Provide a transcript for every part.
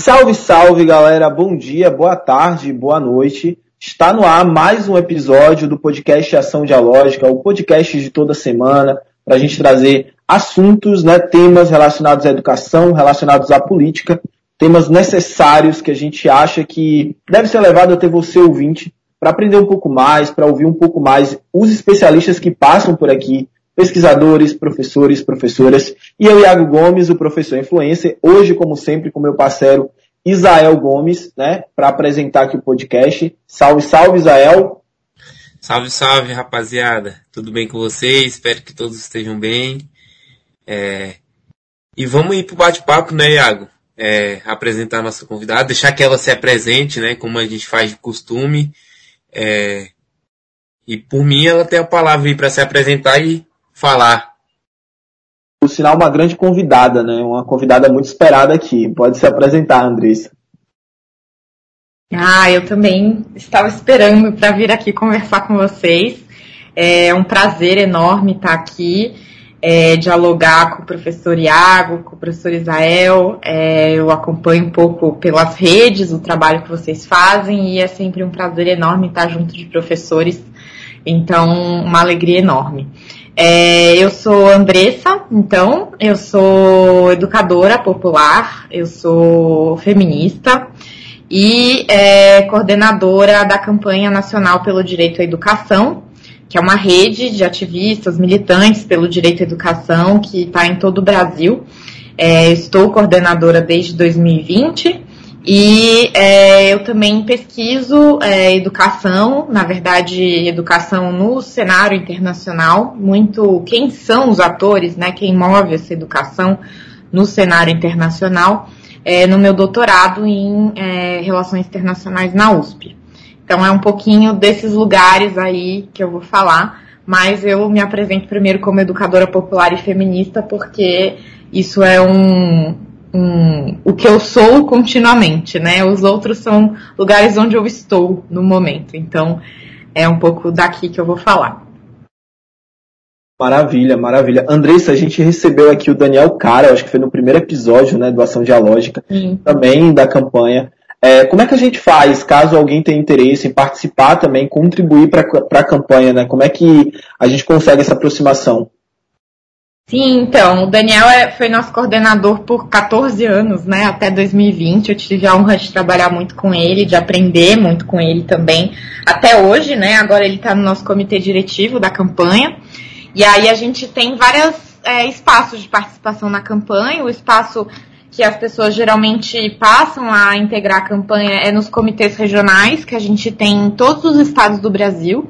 Salve, salve, galera. Bom dia, boa tarde, boa noite. Está no ar mais um episódio do podcast Ação Dialógica, o podcast de toda semana, para a gente trazer assuntos, né, temas relacionados à educação, relacionados à política, temas necessários que a gente acha que deve ser levado até você ouvinte, para aprender um pouco mais, para ouvir um pouco mais os especialistas que passam por aqui, pesquisadores, professores, professoras, e eu, Iago Gomes, o professor influencer, hoje, como sempre, com meu parceiro Isael Gomes, né, para apresentar aqui o podcast. Salve, salve, Isael. Salve, salve, rapaziada. Tudo bem com vocês? Espero que todos estejam bem. É... E vamos ir pro bate-papo, né, Iago? É, apresentar a nossa convidada, deixar que ela se apresente, né, como a gente faz de costume. É... E por mim, ela tem a palavra aí para se apresentar e falar. Por sinal, uma grande convidada, né? Uma convidada muito esperada aqui. Pode se apresentar, Andressa. Ah, eu também estava esperando para vir aqui conversar com vocês. É um prazer enorme estar aqui, é, dialogar com o professor Iago, com o professor Isael. É, eu acompanho um pouco pelas redes o trabalho que vocês fazem e é sempre um prazer enorme estar junto de professores. Então, uma alegria enorme. É, eu sou Andressa, então, eu sou educadora popular, eu sou feminista e é, coordenadora da campanha nacional pelo direito à educação, que é uma rede de ativistas, militantes pelo direito à educação que está em todo o Brasil. É, estou coordenadora desde 2020 e é, eu também pesquiso é, educação, na verdade, educação no cenário internacional, muito quem são os atores, né, quem move essa educação no cenário internacional, é, no meu doutorado em é, Relações Internacionais na USP. Então é um pouquinho desses lugares aí que eu vou falar, mas eu me apresento primeiro como educadora popular e feminista, porque isso é um, o que eu sou continuamente, né? Os outros são lugares onde eu estou no momento. Então, é um pouco daqui que eu vou falar. Maravilha, maravilha. Andressa, a gente recebeu aqui o Daniel Cara, acho que foi no primeiro episódio, né, do Ação Dialógica, Sim. também da campanha. É, como é que a gente faz, caso alguém tenha interesse em participar também, contribuir para a campanha, né? Como é que a gente consegue essa aproximação? Sim, então, o Daniel é, foi nosso coordenador por 14 anos, né, até 2020. Eu tive a honra de trabalhar muito com ele, de aprender muito com ele também, até hoje, né, agora ele está no nosso comitê diretivo da campanha. E aí a gente tem vários é, espaços de participação na campanha, o espaço que as pessoas geralmente passam a integrar a campanha é nos comitês regionais, que a gente tem em todos os estados do Brasil.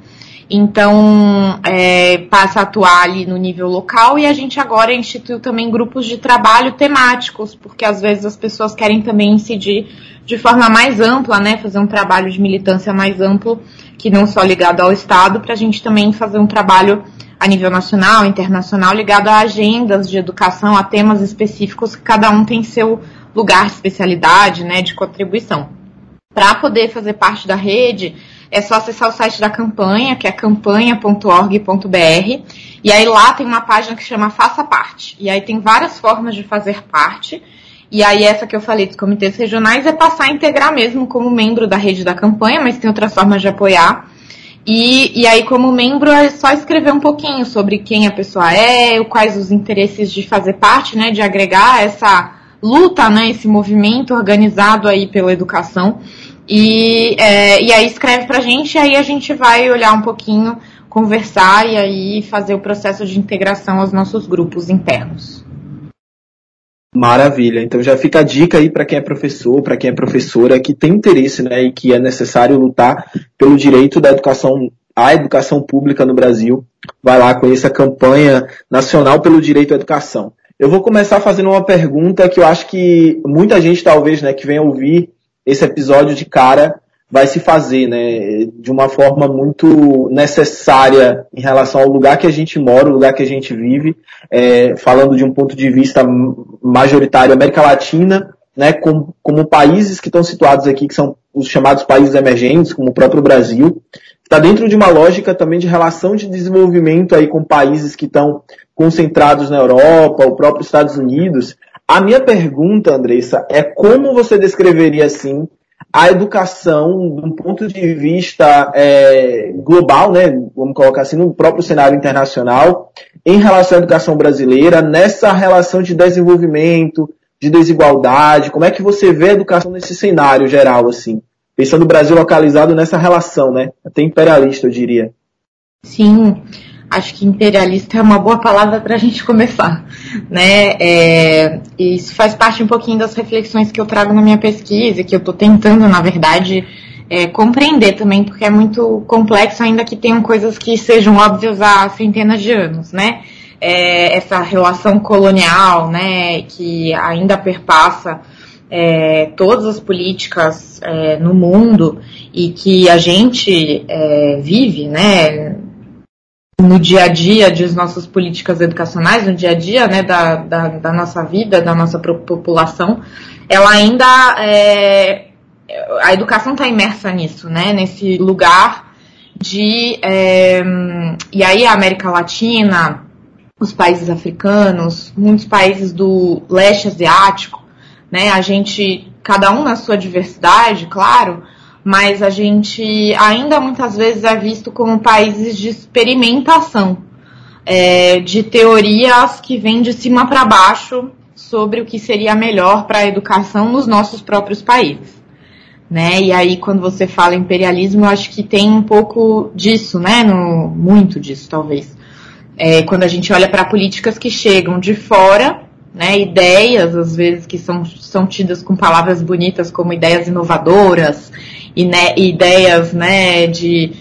Então, é, passa a atuar ali no nível local e a gente agora instituiu também grupos de trabalho temáticos, porque às vezes as pessoas querem também incidir de forma mais ampla, né, fazer um trabalho de militância mais amplo, que não só ligado ao Estado, para a gente também fazer um trabalho a nível nacional, internacional, ligado a agendas de educação, a temas específicos, que cada um tem seu lugar de especialidade, né, de contribuição. Para poder fazer parte da rede, é só acessar o site da campanha, que é campanha.org.br, e aí lá tem uma página que chama Faça Parte. E aí tem várias formas de fazer parte. E aí essa que eu falei dos comitês regionais é passar a integrar mesmo como membro da rede da campanha, mas tem outras formas de apoiar. E, e aí, como membro, é só escrever um pouquinho sobre quem a pessoa é, quais os interesses de fazer parte, né, de agregar essa luta, né, esse movimento organizado aí pela educação. E, é, e aí escreve pra gente, aí a gente vai olhar um pouquinho, conversar e aí fazer o processo de integração aos nossos grupos internos. Maravilha. Então já fica a dica aí para quem é professor, para quem é professora, que tem interesse, né, e que é necessário lutar pelo direito da educação, à educação pública no Brasil. Vai lá, conheça a campanha nacional pelo direito à educação. Eu vou começar fazendo uma pergunta que eu acho que muita gente talvez, né, que venha ouvir esse episódio de cara vai se fazer, né, de uma forma muito necessária em relação ao lugar que a gente mora, o lugar que a gente vive, é, falando de um ponto de vista majoritário América Latina, né, como, como países que estão situados aqui, que são os chamados países emergentes, como o próprio Brasil, está dentro de uma lógica também de relação de desenvolvimento aí com países que estão concentrados na Europa, o próprio Estados Unidos, A minha pergunta, Andressa, é como você descreveria assim a educação de um ponto de vista é, global, né, vamos colocar assim, no próprio cenário internacional, em relação à educação brasileira, nessa relação de desenvolvimento, de desigualdade, como é que você vê a educação nesse cenário geral, assim? Pensando o Brasil localizado nessa relação, né? Até imperialista, eu diria. Sim, acho que imperialista é uma boa palavra para a gente começar, né? É, isso faz parte um pouquinho das reflexões que eu trago na minha pesquisa, que eu estou tentando, na verdade, é, compreender também, porque é muito complexo, ainda que tenham coisas que sejam óbvias há centenas de anos, né? É, essa relação colonial, né, que ainda perpassa é, todas as políticas é, no mundo e que a gente é, vive, né, no dia a dia de nossas políticas educacionais, no dia a dia né, da, da, da nossa vida, da nossa população, ela ainda é, a educação está imersa nisso, né, nesse lugar de é, e aí a América Latina, os países africanos, muitos países do leste asiático, né, a gente cada um na sua diversidade, claro, mas a gente ainda muitas vezes é visto como países de experimentação, é, de teorias que vêm de cima para baixo sobre o que seria melhor para a educação nos nossos próprios países. Né? E aí, quando você fala imperialismo, eu acho que tem um pouco disso, né? No, muito disso, talvez. É, quando a gente olha para políticas que chegam de fora né, ideias, às vezes, que são, são tidas com palavras bonitas como ideias inovadoras, e, né, ideias né, de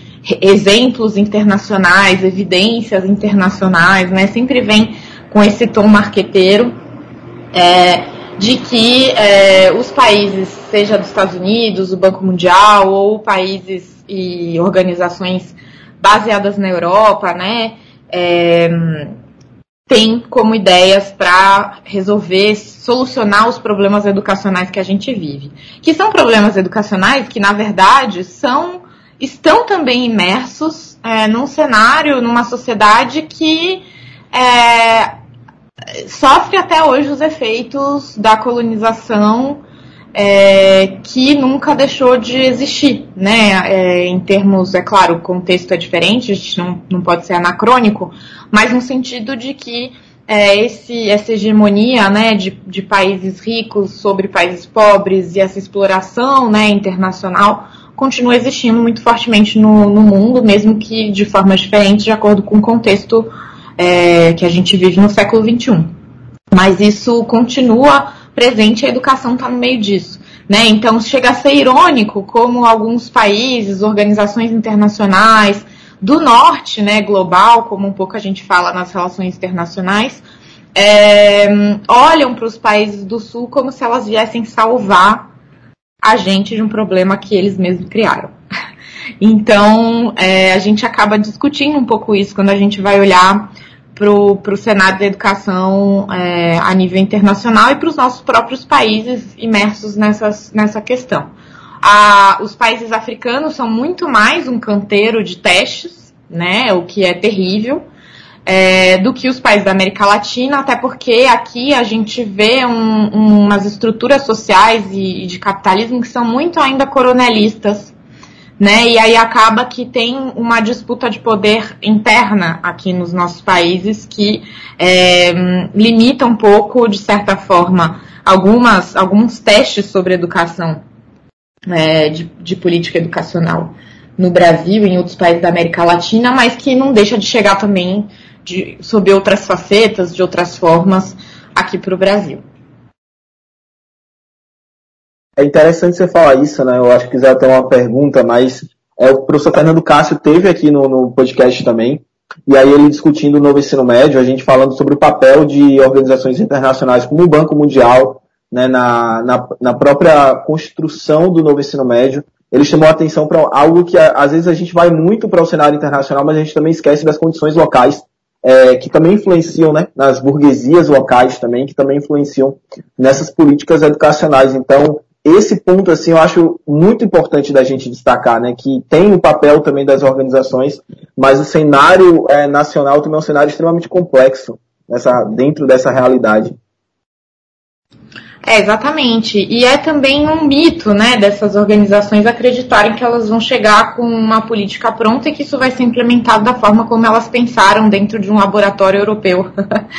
exemplos internacionais, evidências internacionais, né, sempre vem com esse tom marqueteiro é, de que é, os países, seja dos Estados Unidos, o Banco Mundial, ou países e organizações baseadas na Europa, né, é, tem como ideias para resolver, solucionar os problemas educacionais que a gente vive. Que são problemas educacionais que, na verdade, são estão também imersos é, num cenário, numa sociedade que é, sofre até hoje os efeitos da colonização é, que nunca deixou de existir, né? É, em termos, é claro, o contexto é diferente, a gente não, não pode ser anacrônico, mas no sentido de que é, esse, essa hegemonia né, de, de países ricos sobre países pobres e essa exploração né, internacional continua existindo muito fortemente no, no mundo, mesmo que de formas diferentes, de acordo com o contexto é, que a gente vive no século XXI. Mas isso continua presente a educação está no meio disso. Né? Então chega a ser irônico como alguns países, organizações internacionais do norte, né, global, como um pouco a gente fala nas relações internacionais, é, olham para os países do sul como se elas viessem salvar a gente de um problema que eles mesmos criaram. Então, é, a gente acaba discutindo um pouco isso quando a gente vai olhar para o cenário da educação é, a nível internacional e para os nossos próprios países imersos nessas, nessa questão. A, os países africanos são muito mais um canteiro de testes, né, o que é terrível, é, do que os países da América Latina, até porque aqui a gente vê um, umas estruturas sociais e, e de capitalismo que são muito ainda coronelistas, né? E aí acaba que tem uma disputa de poder interna aqui nos nossos países que é, limita um pouco, de certa forma, algumas, alguns testes sobre educação é, de, de política educacional no Brasil e em outros países da América Latina, mas que não deixa de chegar também de, sob outras facetas, de outras formas, aqui para o Brasil. É interessante você falar isso, né? Eu acho que quiser ter uma pergunta, mas é, o professor Fernando Cássio teve aqui no, no podcast também, e aí ele discutindo o novo ensino médio, a gente falando sobre o papel de organizações internacionais como o Banco Mundial, né, na, na, na própria construção do novo ensino médio, ele chamou a atenção para algo que às vezes a gente vai muito para o cenário internacional, mas a gente também esquece das condições locais, é, que também influenciam, né, nas burguesias locais também, que também influenciam nessas políticas educacionais. Então, esse ponto, assim, eu acho muito importante da gente destacar, né, que tem o papel também das organizações, mas o cenário é, nacional também é um cenário extremamente complexo nessa, dentro dessa realidade. É, exatamente. E é também um mito, né, dessas organizações acreditarem que elas vão chegar com uma política pronta e que isso vai ser implementado da forma como elas pensaram dentro de um laboratório europeu.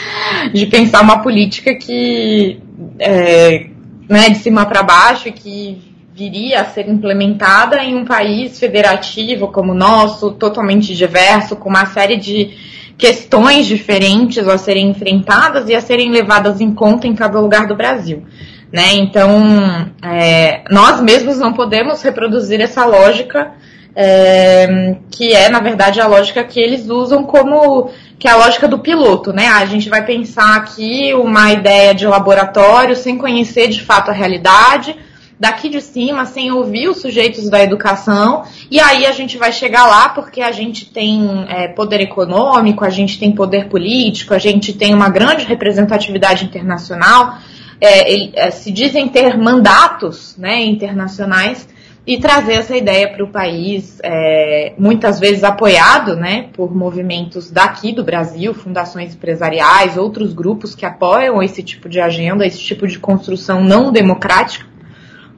de pensar uma política que, é, né, de cima para baixo, que viria a ser implementada em um país federativo como o nosso, totalmente diverso, com uma série de questões diferentes a serem enfrentadas e a serem levadas em conta em cada lugar do Brasil. Né? Então, é, nós mesmos não podemos reproduzir essa lógica, é, que é, na verdade, a lógica que eles usam como que é a lógica do piloto, né? A gente vai pensar aqui uma ideia de laboratório sem conhecer de fato a realidade, daqui de cima, sem ouvir os sujeitos da educação, e aí a gente vai chegar lá porque a gente tem é, poder econômico, a gente tem poder político, a gente tem uma grande representatividade internacional, é, é, se dizem ter mandatos né, internacionais e trazer essa ideia para o país, é, muitas vezes apoiado né, por movimentos daqui do Brasil, fundações empresariais, outros grupos que apoiam esse tipo de agenda, esse tipo de construção não democrática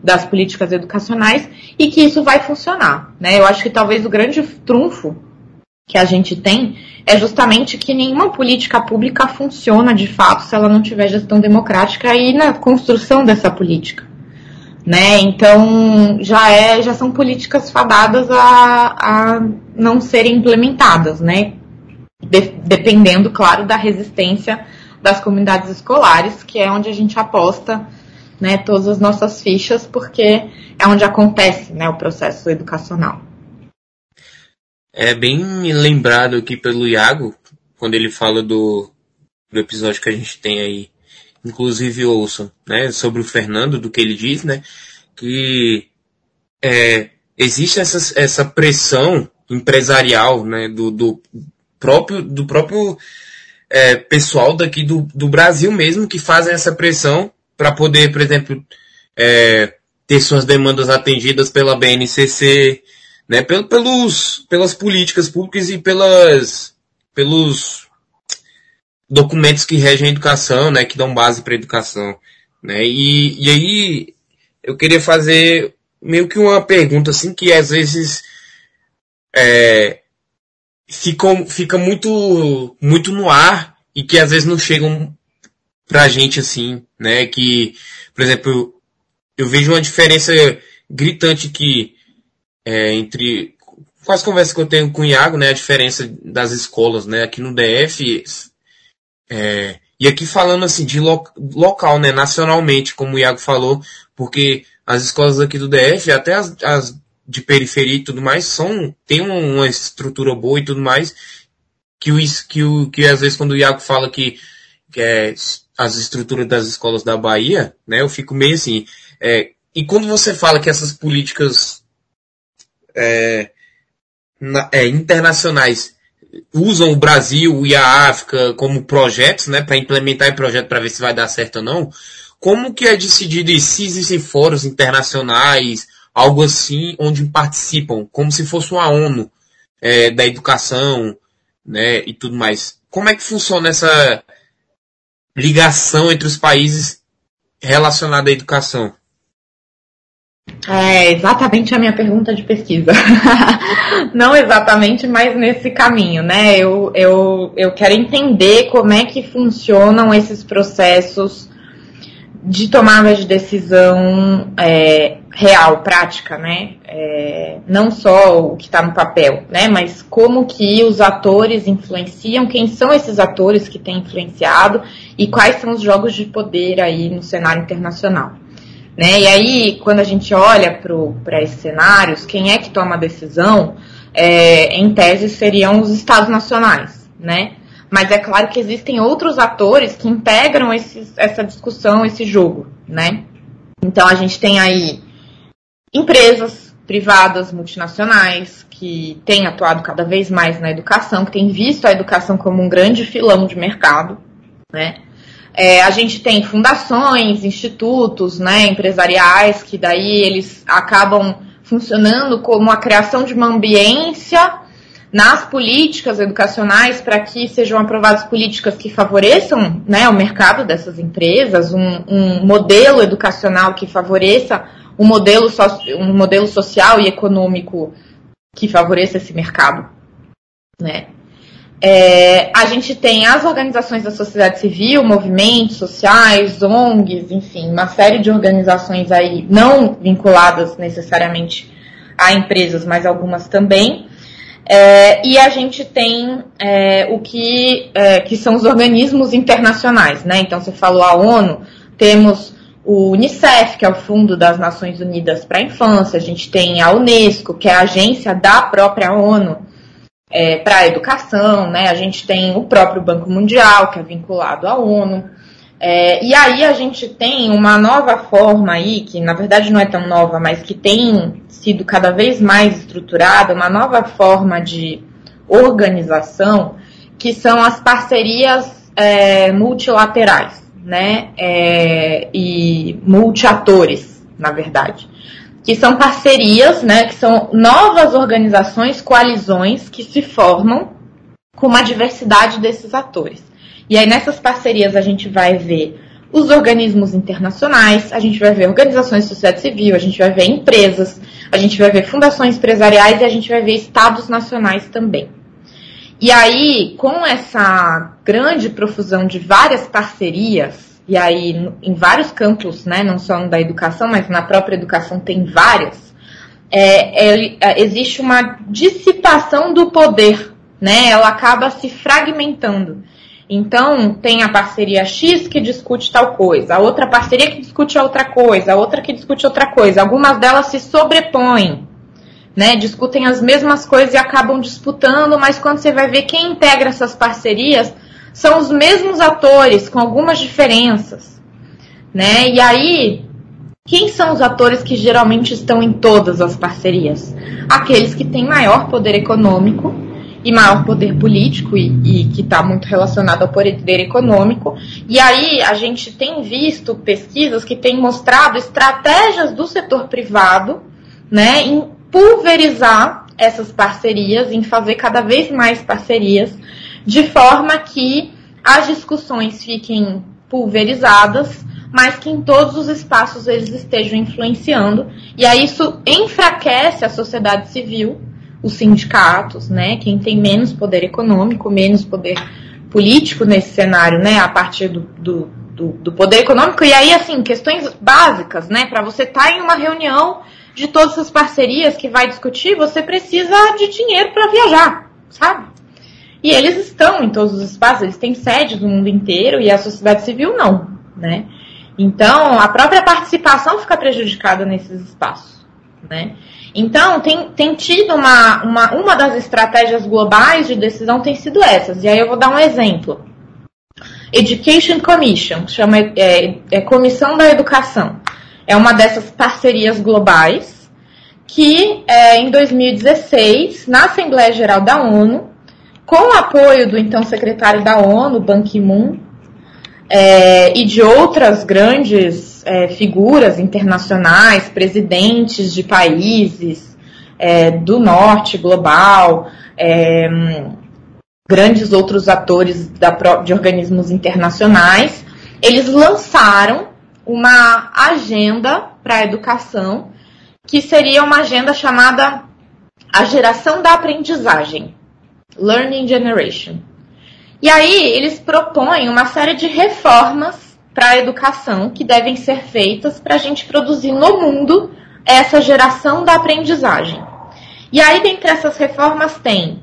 das políticas educacionais e que isso vai funcionar. Né? Eu acho que talvez o grande trunfo que a gente tem é justamente que nenhuma política pública funciona de fato se ela não tiver gestão democrática e na construção dessa política. Né? Então já é, já são políticas fadadas a, a não serem implementadas, né? De, dependendo, claro, da resistência das comunidades escolares, que é onde a gente aposta né, todas as nossas fichas, porque é onde acontece né, o processo educacional. É bem lembrado aqui pelo Iago, quando ele fala do, do episódio que a gente tem aí, inclusive ouçam, né, sobre o Fernando, do que ele diz, né, que é, existe essa, essa pressão empresarial, né, do, do próprio, do próprio é, pessoal daqui do, do Brasil mesmo que fazem essa pressão para poder, por exemplo, é, ter suas demandas atendidas pela BNCC, né, pelos, pelas políticas públicas e pelas, pelos documentos que regem a educação, né, que dão base para a educação. Né, e, e aí eu queria fazer meio que uma pergunta assim que às vezes é, fica, fica muito, muito no ar e que às vezes não chegam pra gente assim, né? Que, por exemplo, eu vejo uma diferença gritante que é, entre com as conversas que eu tenho com o Iago, né? A diferença das escolas, né? Aqui no DF é, e aqui falando assim de lo, local, né? Nacionalmente, como o Iago falou, porque as escolas aqui do DF, até as, as de periferia e tudo mais, são tem uma estrutura boa e tudo mais que o que o que às vezes quando o Iago fala que, que é as estruturas das escolas da Bahia, né, eu fico meio assim. É, e quando você fala que essas políticas é, na, é, internacionais usam o Brasil e a África como projetos, né, para implementar em projeto para ver se vai dar certo ou não, como que é decidido se existem fóruns internacionais, algo assim, onde participam, como se fosse uma ONU é, da educação, né, e tudo mais. Como é que funciona essa ligação entre os países relacionada à educação? É exatamente a minha pergunta de pesquisa. Não exatamente, mas nesse caminho, né? Eu, eu, eu quero entender como é que funcionam esses processos de tomada de decisão é, real, prática, né? É, não só o que está no papel, né? Mas como que os atores influenciam, quem são esses atores que têm influenciado e quais são os jogos de poder aí no cenário internacional. Né? E aí, quando a gente olha para esses cenários, quem é que toma a decisão, é, em tese, seriam os estados nacionais, né? Mas é claro que existem outros atores que integram esses, essa discussão, esse jogo, né? Então a gente tem aí empresas privadas, multinacionais, que têm atuado cada vez mais na educação, que têm visto a educação como um grande filão de mercado, né? É, a gente tem fundações, institutos, né, empresariais, que daí eles acabam funcionando como a criação de uma ambiência nas políticas educacionais para que sejam aprovadas políticas que favoreçam né, o mercado dessas empresas, um, um modelo educacional que favoreça um modelo, so, um modelo social e econômico que favoreça esse mercado. Né? É, a gente tem as organizações da sociedade civil, movimentos sociais, ONGs, enfim, uma série de organizações aí não vinculadas necessariamente a empresas, mas algumas também. É, e a gente tem é, o que, é, que são os organismos internacionais, né? Então você falou a ONU, temos o Unicef, que é o Fundo das Nações Unidas para a Infância, a gente tem a Unesco, que é a agência da própria ONU é, para a educação, né? A gente tem o próprio Banco Mundial, que é vinculado à ONU. É, e aí a gente tem uma nova forma aí, que na verdade não é tão nova, mas que tem sido cada vez mais estruturada, uma nova forma de organização, que são as parcerias é, multilaterais, né? É, e multiatores, na verdade. Que são parcerias, né? Que são novas organizações, coalizões que se formam com uma diversidade desses atores. E aí nessas parcerias a gente vai ver os organismos internacionais, a gente vai ver organizações de sociedade civil, a gente vai ver empresas, a gente vai ver fundações empresariais e a gente vai ver estados nacionais também. E aí, com essa grande profusão de várias parcerias, e aí em vários campos, né, não só da educação, mas na própria educação tem várias, é, é, é, existe uma dissipação do poder, né? Ela acaba se fragmentando. Então, tem a parceria X que discute tal coisa, a outra parceria que discute outra coisa, a outra que discute outra coisa. Algumas delas se sobrepõem, né? Discutem as mesmas coisas e acabam disputando, mas quando você vai ver quem integra essas parcerias, são os mesmos atores, com algumas diferenças, né? E aí, quem são os atores que geralmente estão em todas as parcerias? Aqueles que têm maior poder econômico e maior poder político e, e que está muito relacionado ao poder econômico. E aí a gente tem visto pesquisas que têm mostrado estratégias do setor privado, né, em pulverizar essas parcerias, em fazer cada vez mais parcerias, de forma que as discussões fiquem pulverizadas, mas que em todos os espaços eles estejam influenciando. E aí isso enfraquece a sociedade civil, os sindicatos, né? Quem tem menos poder econômico, menos poder político nesse cenário, né? A partir do, do, do, do poder econômico. E aí, assim, questões básicas, né? Para você estar tá em uma reunião de todas as parcerias que vai discutir, você precisa de dinheiro para viajar, sabe? E eles estão em todos os espaços, eles têm sedes no mundo inteiro e a sociedade civil não, né? Então, a própria participação fica prejudicada nesses espaços, né? Então, tem, tem tido uma, uma, uma das estratégias globais de decisão tem sido essas. E aí eu vou dar um exemplo. Education Commission, chama é, é Comissão da Educação. É uma dessas parcerias globais que, é, em 2016, na Assembleia Geral da ONU, com o apoio do então secretário da ONU, Ban Ki-moon, é, e de outras grandes é, figuras internacionais, presidentes de países é, do norte global, grandes outros atores da, de organismos internacionais, eles lançaram uma agenda para a educação, que seria uma agenda chamada a geração da aprendizagem, Learning Generation. E aí eles propõem uma série de reformas para a educação que devem ser feitas para a gente produzir no mundo essa geração da aprendizagem. E aí, dentre essas reformas, tem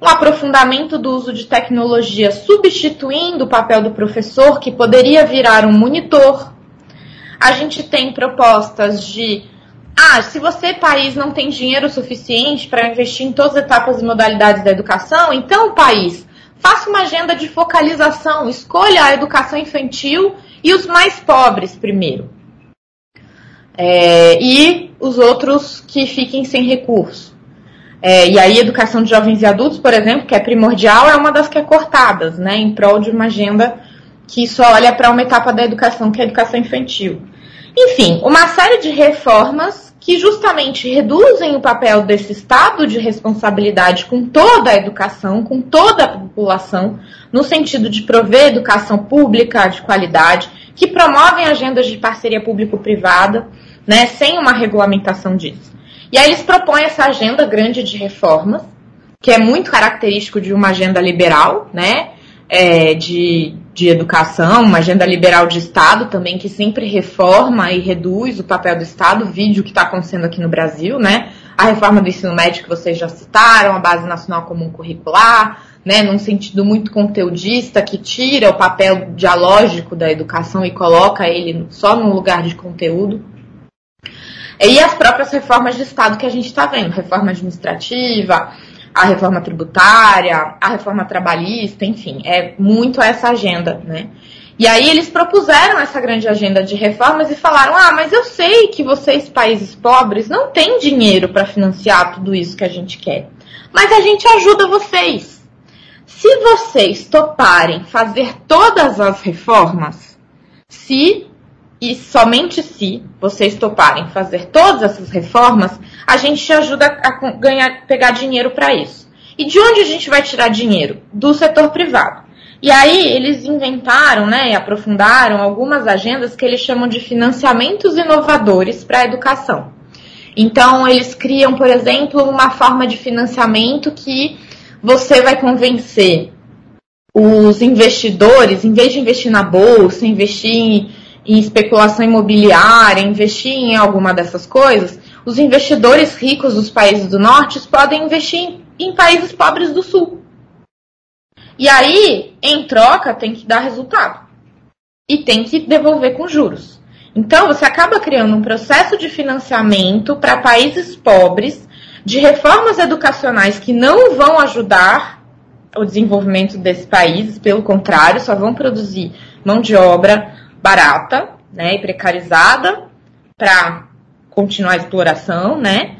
um aprofundamento do uso de tecnologia substituindo o papel do professor, que poderia virar um monitor. A gente tem propostas de ah, se você, país, não tem dinheiro suficiente para investir em todas as etapas e modalidades da educação, então, país, Faça uma agenda de focalização, escolha a educação infantil e os mais pobres primeiro. É, e os outros que fiquem sem recurso. É, e aí, educação de jovens e adultos, por exemplo, que é primordial, é uma das que é cortadas, né, em prol de uma agenda que só olha para uma etapa da educação, que é a educação infantil. Enfim, uma série de reformas que justamente reduzem o papel desse Estado de responsabilidade com toda a educação, com toda a população, no sentido de prover educação pública de qualidade, que promovem agendas de parceria público-privada, né, sem uma regulamentação disso. E aí eles propõem essa agenda grande de reformas, que é muito característico de uma agenda liberal, né, é, de, de educação, uma agenda liberal de Estado também, que sempre reforma e reduz o papel do Estado, vídeo que está acontecendo aqui no Brasil, né? A reforma do ensino médio que vocês já citaram, a Base Nacional Comum Curricular, né, num sentido muito conteudista, que tira o papel dialógico da educação e coloca ele só no lugar de conteúdo. E as próprias reformas de Estado que a gente está vendo, reforma administrativa, a reforma tributária, a reforma trabalhista, enfim, é muito essa agenda, né? E aí eles propuseram essa grande agenda de reformas e falaram: "Ah, mas eu sei que vocês países pobres não têm dinheiro para financiar tudo isso que a gente quer. Mas a gente ajuda vocês. Se vocês toparem fazer todas as reformas, se e somente se vocês toparem fazer todas essas reformas, a gente te ajuda a ganhar, pegar dinheiro para isso. E de onde a gente vai tirar dinheiro? Do setor privado. E aí eles inventaram, né, e aprofundaram algumas agendas que eles chamam de financiamentos inovadores para a educação. Então eles criam, por exemplo, uma forma de financiamento que você vai convencer os investidores, em vez de investir na bolsa, investir em em especulação imobiliária, investir em alguma dessas coisas, os investidores ricos dos países do norte podem investir em, em países pobres do sul. E aí, em troca, tem que dar resultado. E tem que devolver com juros. Então, você acaba criando um processo de financiamento para países pobres de reformas educacionais que não vão ajudar o desenvolvimento desses países, pelo contrário, só vão produzir mão de obra, barata, né, e precarizada para continuar a exploração, né?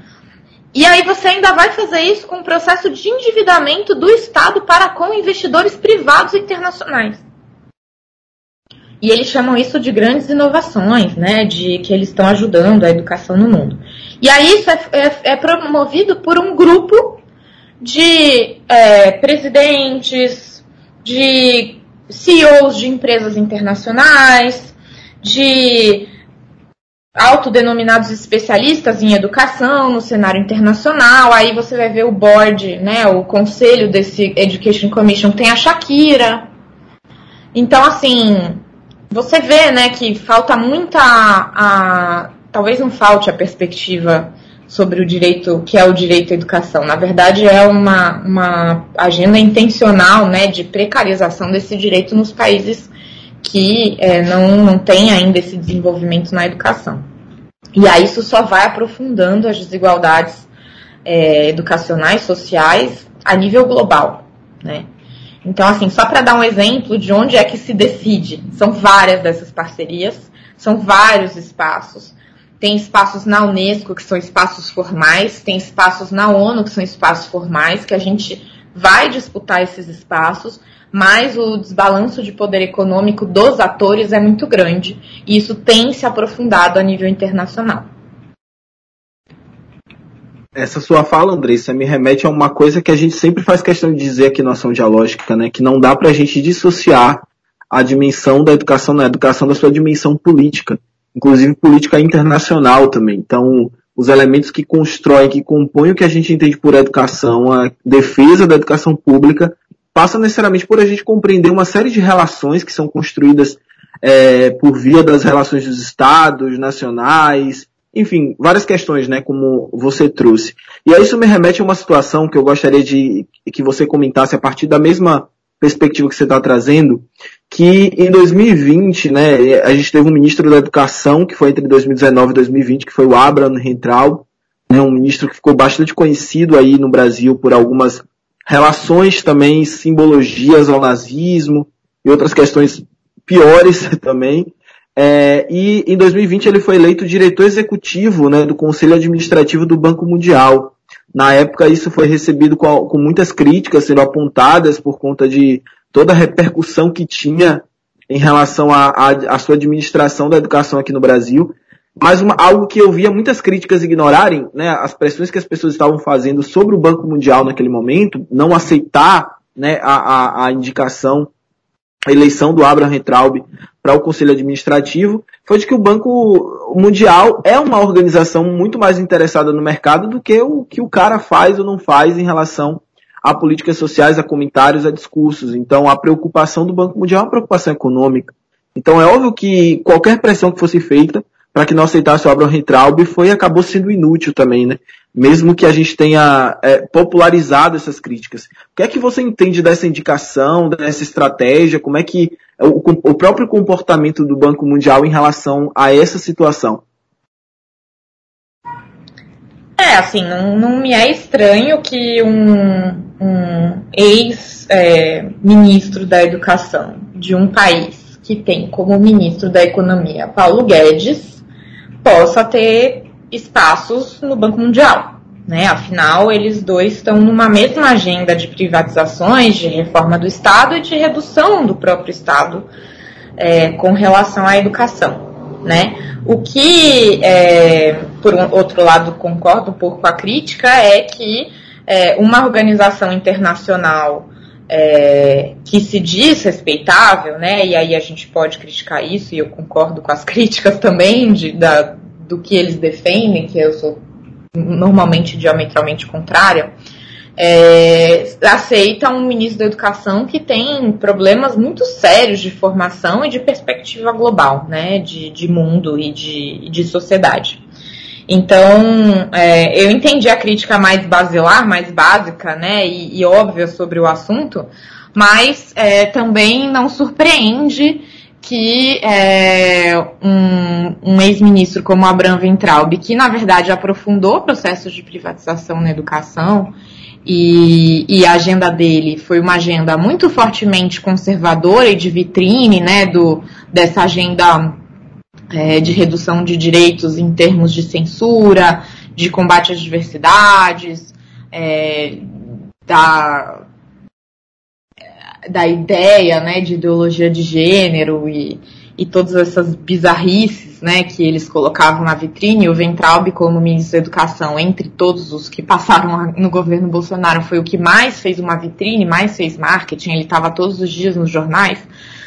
E aí você ainda vai fazer isso com um processo de endividamento do Estado para com investidores privados internacionais. E eles chamam isso de grandes inovações, né? De que eles estão ajudando a educação no mundo. E aí isso é, é, é promovido por um grupo de é, presidentes, de CEOs de empresas internacionais, de autodenominados especialistas em educação no cenário internacional. Aí você vai ver o board, né, o conselho desse Education Commission tem a Shakira. Então, assim, você vê, né, que falta muita, a, talvez não falte a perspectiva sobre o direito, que é o direito à educação. Na verdade, é uma, uma agenda intencional né, de precarização desse direito nos países que é, não, não têm ainda esse desenvolvimento na educação. E aí isso só vai aprofundando as desigualdades é, educacionais, sociais, a nível global. Né? Então, assim, só para dar um exemplo de onde é que se decide, são várias dessas parcerias, são vários espaços. Tem espaços na Unesco, que são espaços formais, tem espaços na ONU, que são espaços formais, que a gente vai disputar esses espaços, mas o desbalanço de poder econômico dos atores é muito grande, e isso tem se aprofundado a nível internacional. Essa sua fala, Andressa, me remete a uma coisa que a gente sempre faz questão de dizer aqui na ação dialógica, né? Que não dá para a gente dissociar a dimensão da educação na educação da sua dimensão política inclusive política internacional também. Então, os elementos que constroem, que compõem o que a gente entende por educação, a defesa da educação pública, passa necessariamente por a gente compreender uma série de relações que são construídas é, por via das relações dos estados, nacionais, enfim, várias questões, né, como você trouxe. E aí isso me remete a uma situação que eu gostaria de que você comentasse a partir da mesma perspectiva que você está trazendo, que em 2020, né, a gente teve um ministro da Educação, que foi entre 2019 e 2020, que foi o Abraham Rentral, né, um ministro que ficou bastante conhecido aí no Brasil por algumas relações também, simbologias ao nazismo e outras questões piores também. É, e em 2020 ele foi eleito diretor executivo né, do Conselho Administrativo do Banco Mundial. Na época isso foi recebido com, com muitas críticas sendo apontadas por conta de toda a repercussão que tinha em relação à sua administração da educação aqui no Brasil. mas uma, algo que eu via muitas críticas ignorarem, né, as pressões que as pessoas estavam fazendo sobre o Banco Mundial naquele momento, não aceitar né, a, a, a indicação, a eleição do Abraham Retraub para o Conselho Administrativo, foi de que o Banco Mundial é uma organização muito mais interessada no mercado do que o que o cara faz ou não faz em relação a políticas sociais, a comentários, a discursos. Então, a preocupação do Banco Mundial é uma preocupação econômica. Então, é óbvio que qualquer pressão que fosse feita para que não aceitasse o Abraham Traub foi acabou sendo inútil também, né? Mesmo que a gente tenha é, popularizado essas críticas. O que é que você entende dessa indicação, dessa estratégia? Como é que o, o próprio comportamento do Banco Mundial em relação a essa situação? É, assim, não, não me é estranho que um, um ex-ministro é, da educação de um país que tem como ministro da economia Paulo Guedes possa ter espaços no Banco Mundial. Né? Afinal, eles dois estão numa mesma agenda de privatizações, de reforma do Estado e de redução do próprio Estado é, com relação à educação. Né? O que, é, por um outro lado, concordo um pouco com a crítica é que é, uma organização internacional é, que se diz respeitável, né, e aí a gente pode criticar isso, e eu concordo com as críticas também de, da, do que eles defendem, que eu sou normalmente diametralmente contrária, é, aceita um ministro da Educação que tem problemas muito sérios de formação e de perspectiva global, né, de, de mundo e de, de sociedade. Então, é, eu entendi a crítica mais basilar, mais básica, né, e, e óbvia sobre o assunto, mas é, também não surpreende que é, um, um ex-ministro como Abraham Ventralb, que na verdade aprofundou processos de privatização na educação, e, e, a agenda dele foi uma agenda muito fortemente conservadora e de vitrine, né, do, dessa agenda é, de redução de direitos em termos de censura, de combate às diversidades, é, da, da ideia, né, de ideologia de gênero e, e todas essas bizarrices, né, que eles colocavam na vitrine, o Ventralb como ministro da Educação, entre todos os que passaram no governo Bolsonaro, foi o que mais fez uma vitrine, mais fez marketing, ele estava todos os dias nos jornais,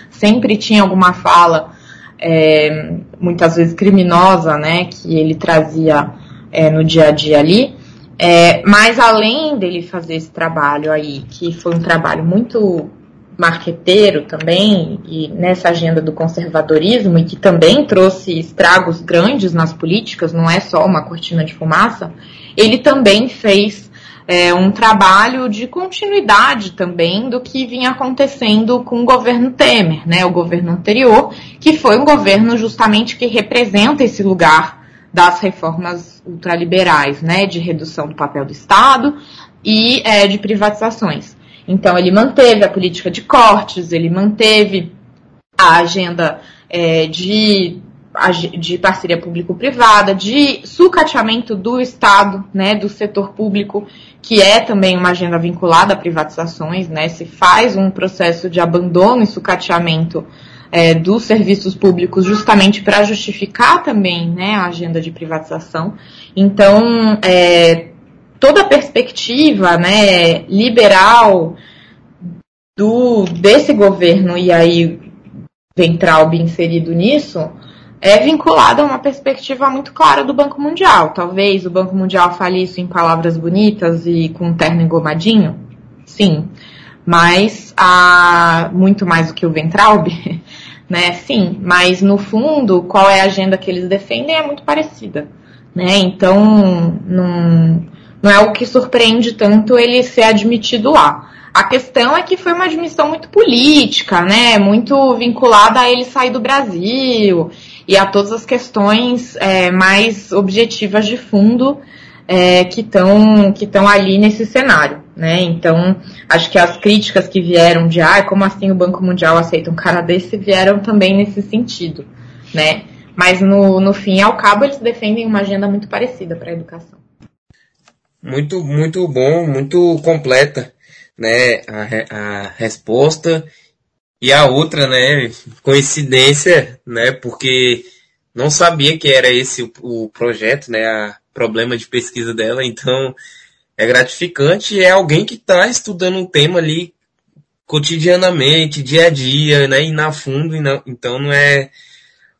sempre tinha alguma fala, é, muitas vezes criminosa, né, que ele trazia é, no dia a dia ali, é, mas além dele fazer esse trabalho aí, que foi um trabalho muito marqueteiro também, e nessa agenda do conservadorismo, e que também trouxe estragos grandes nas políticas, não é só uma cortina de fumaça, ele também fez é, um trabalho de continuidade também do que vinha acontecendo com o governo Temer, né, o governo anterior, que foi um governo justamente que representa esse lugar das reformas ultraliberais, né, de redução do papel do Estado e é, de privatizações. Então, ele manteve a política de cortes, ele manteve a agenda é, de, de parceria público-privada, de sucateamento do Estado, né, do setor público, que é também uma agenda vinculada a privatizações, né, se faz um processo de abandono e sucateamento é, dos serviços públicos justamente para justificar também né, a agenda de privatização. Então, é, toda a perspectiva né, liberal do, desse governo, e aí Ventralb inserido nisso, é vinculada a uma perspectiva muito clara do Banco Mundial. Talvez o Banco Mundial fale isso em palavras bonitas e com um terno engomadinho? Sim. Mas há muito mais do que o Ventralb, né? Sim. Mas no fundo, qual é a agenda que eles defendem é muito parecida. Né? Então, não, não é o que surpreende tanto ele ser admitido lá. A questão é que foi uma admissão muito política, né? Muito vinculada a ele sair do Brasil e a todas as questões é, mais objetivas de fundo é, que estão que estão ali nesse cenário, né? Então, acho que as críticas que vieram de ah, como assim o Banco Mundial aceita um cara desse vieram também nesse sentido, né? Mas no, no fim e ao cabo eles defendem uma agenda muito parecida para a educação muito, muito bom, muito completa, né, a, a resposta. E a outra, né, coincidência, né, porque não sabia que era esse o, o projeto, né, a problema de pesquisa dela, então é gratificante é alguém que está estudando um tema ali cotidianamente, dia a dia, né, e na fundo, e não, então não é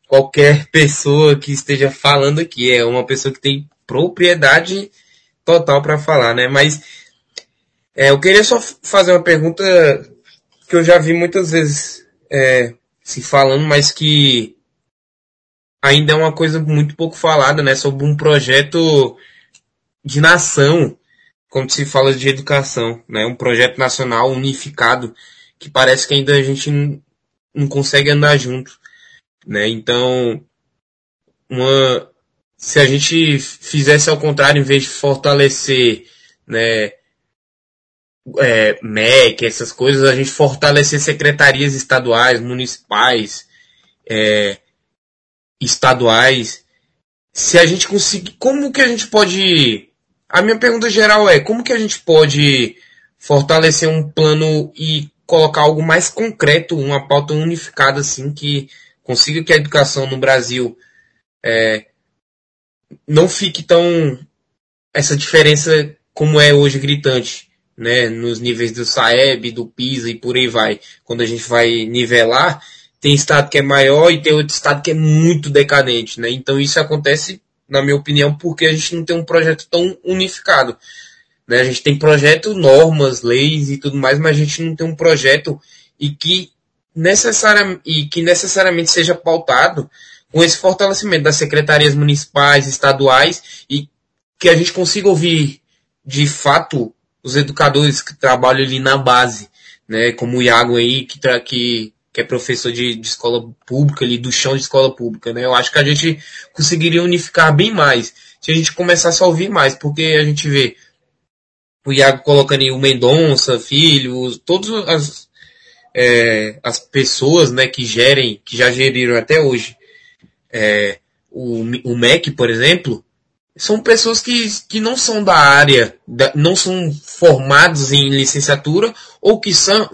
qualquer pessoa que esteja falando aqui, é uma pessoa que tem propriedade total para falar, né, mas é, eu queria só fazer uma pergunta que eu já vi muitas vezes é, se falando, mas que ainda é uma coisa muito pouco falada, né, sobre um projeto de nação, quando se fala de educação, né, um projeto nacional unificado, que parece que ainda a gente não consegue andar junto, né, então, uma, se a gente fizesse ao contrário, em vez de fortalecer, né, é, MEC, essas coisas, a gente fortalecer secretarias estaduais, municipais, é, estaduais. Se a gente conseguir, como que a gente pode. A minha pergunta geral é: como que a gente pode fortalecer um plano e colocar algo mais concreto, uma pauta unificada, assim, que consiga que a educação no Brasil é, não fique tão. essa diferença como é hoje gritante né, nos níveis do Saeb, do PISA e por aí vai. Quando a gente vai nivelar, tem estado que é maior e tem outro estado que é muito decadente, né? Então isso acontece, na minha opinião, porque a gente não tem um projeto tão unificado. Né? A gente tem projeto, normas, leis e tudo mais, mas a gente não tem um projeto e que, necessariamente, e que necessariamente seja pautado com esse fortalecimento das secretarias municipais, estaduais e que a gente consiga ouvir de fato os educadores que trabalham ali na base, né? Como o Iago aí, que, que, que é professor de, de escola pública ali, do chão de escola pública, né? Eu acho que a gente conseguiria unificar bem mais se a gente começasse a ouvir mais, porque a gente vê o Iago colocando aí o Mendonça, filho, todas as, é, as pessoas, né, que gerem, que já geriram até hoje, é, o, o MEC, por exemplo, são pessoas que, que não são da área, não são formados em licenciatura, ou que são,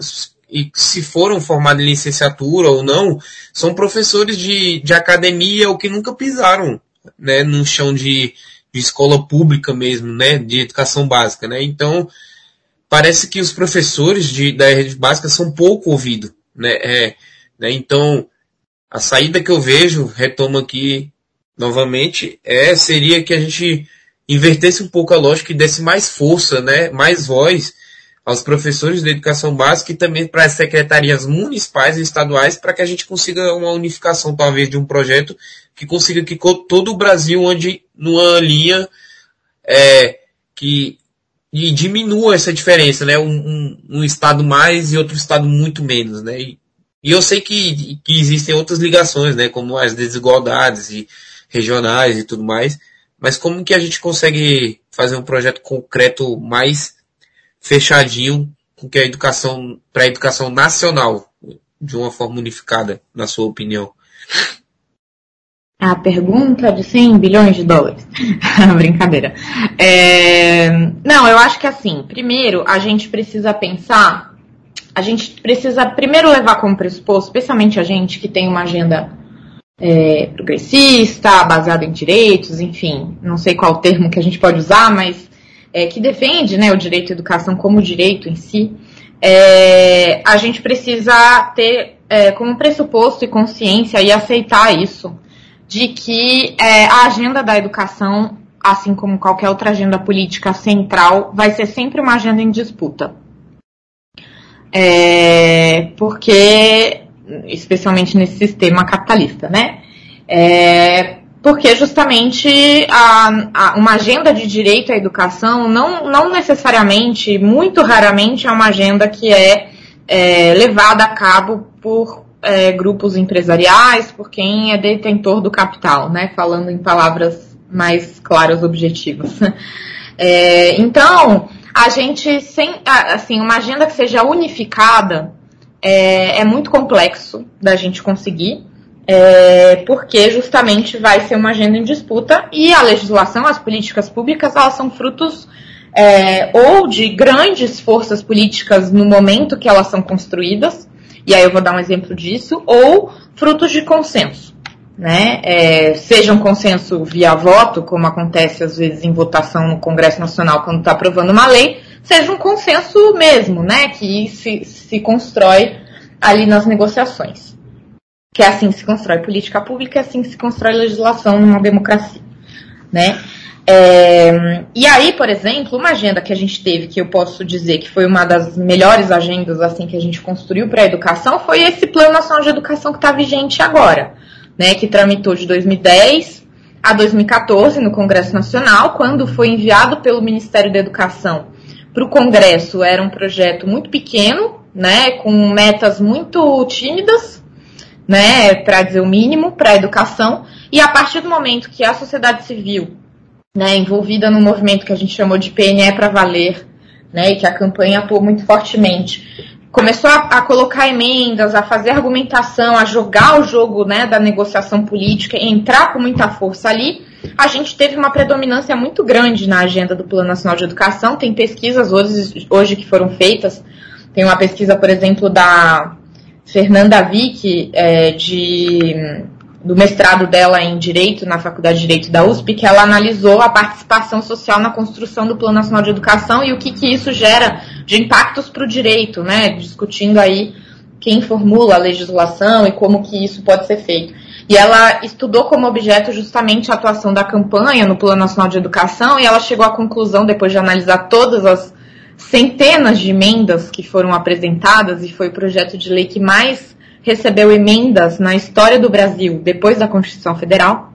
e se foram formados em licenciatura ou não, são professores de, de academia ou que nunca pisaram né, no chão de, de escola pública mesmo, né, de educação básica. Né? Então, parece que os professores de, da rede básica são pouco ouvidos. Né? É, né? Então, a saída que eu vejo, retomo aqui novamente, é, seria que a gente invertesse um pouco a lógica e desse mais força, né, mais voz aos professores de educação básica e também para as secretarias municipais e estaduais para que a gente consiga uma unificação talvez de um projeto que consiga que todo o Brasil ande numa linha é, que e diminua essa diferença, né? Um, um, um, estado mais e outro estado muito menos, né? E, e eu sei que, que existem outras ligações, né? Como as desigualdades e regionais e tudo mais, mas como que a gente consegue fazer um projeto concreto mais fechadinho com que a educação, para a educação nacional, de uma forma unificada, na sua opinião? A pergunta de 100 bilhões de dólares. Brincadeira. É... Não, eu acho que assim, primeiro a gente precisa pensar, a gente precisa primeiro levar como pressuposto, especialmente a gente que tem uma agenda é, progressista, baseado em direitos, enfim, não sei qual termo que a gente pode usar, mas é, que defende né, o direito à educação como direito em si, é, a gente precisa ter é, como pressuposto e consciência e aceitar isso, de que é, a agenda da educação, assim como qualquer outra agenda política central, vai ser sempre uma agenda em disputa. É, porque especialmente nesse sistema capitalista, né? É, porque justamente a, a, uma agenda de direito à educação não, não necessariamente, muito raramente, é uma agenda que é, é levada a cabo por é, grupos empresariais, por quem é detentor do capital, né? Falando em palavras mais claras, objetivas. É, então, a gente sem, assim, uma agenda que seja unificada é, é muito complexo da gente conseguir, é, porque justamente vai ser uma agenda em disputa e a legislação, as políticas públicas, elas são frutos é, ou de grandes forças políticas no momento que elas são construídas, e aí eu vou dar um exemplo disso, ou frutos de consenso. Né? É, seja um consenso via voto, como acontece às vezes em votação no Congresso Nacional quando está aprovando uma lei, seja um consenso mesmo, né? Que se, se constrói ali nas negociações. Que é assim que se constrói política pública, é assim que se constrói legislação numa democracia, né? É, e aí, por exemplo, uma agenda que a gente teve, que eu posso dizer que foi uma das melhores agendas assim que a gente construiu para a educação, foi esse Plano Nacional de Educação que está vigente agora, né, que tramitou de 2010 a 2014 no Congresso Nacional, quando foi enviado pelo Ministério da Educação para o Congresso, era um projeto muito pequeno, né, com metas muito tímidas, né, para dizer o mínimo, para a educação, e a partir do momento que a sociedade civil né, envolvida no movimento que a gente chamou de PNE para valer, né, e que a campanha atuou muito fortemente. Começou a, a, colocar emendas, a fazer argumentação, a jogar o jogo né, da negociação política, entrar com muita força ali. A gente teve uma predominância muito grande na agenda do Plano Nacional de Educação. Tem pesquisas hoje, hoje que foram feitas. Tem uma pesquisa, por exemplo, da Fernanda Vick, é, de do mestrado dela em Direito, na Faculdade de Direito da USP, que ela analisou a participação social na construção do Plano Nacional de Educação e o que, que isso gera de impactos para o direito, né? Discutindo aí quem formula a legislação e como que isso pode ser feito. E ela estudou como objeto justamente a atuação da campanha no Plano Nacional de Educação e ela chegou à conclusão, depois de analisar todas as centenas de emendas que foram apresentadas, e foi o projeto de lei que mais recebeu emendas na história do Brasil depois da Constituição Federal,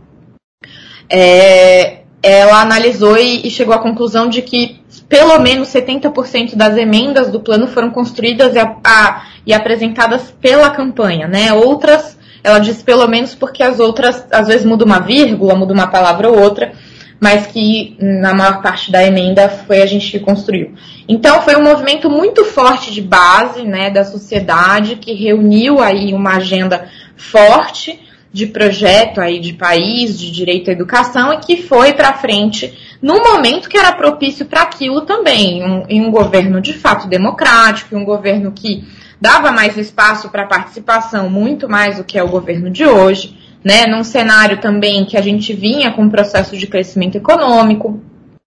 é, ela analisou e, e, chegou à conclusão de que pelo menos 70% das emendas do plano foram construídas e, a, a, e apresentadas pela campanha, né? Outras, ela disse pelo menos porque as outras, às vezes muda uma vírgula, muda uma palavra ou outra, mas que na maior parte da emenda foi a gente que construiu. Então foi um movimento muito forte de base, né, da sociedade que reuniu aí uma agenda forte de projeto aí de país, de direito à educação e que foi para frente num momento que era propício para aquilo também, um, em um governo de fato democrático, um governo que dava mais espaço para participação, muito mais do que é o governo de hoje né, num cenário também que a gente vinha com um processo de crescimento econômico,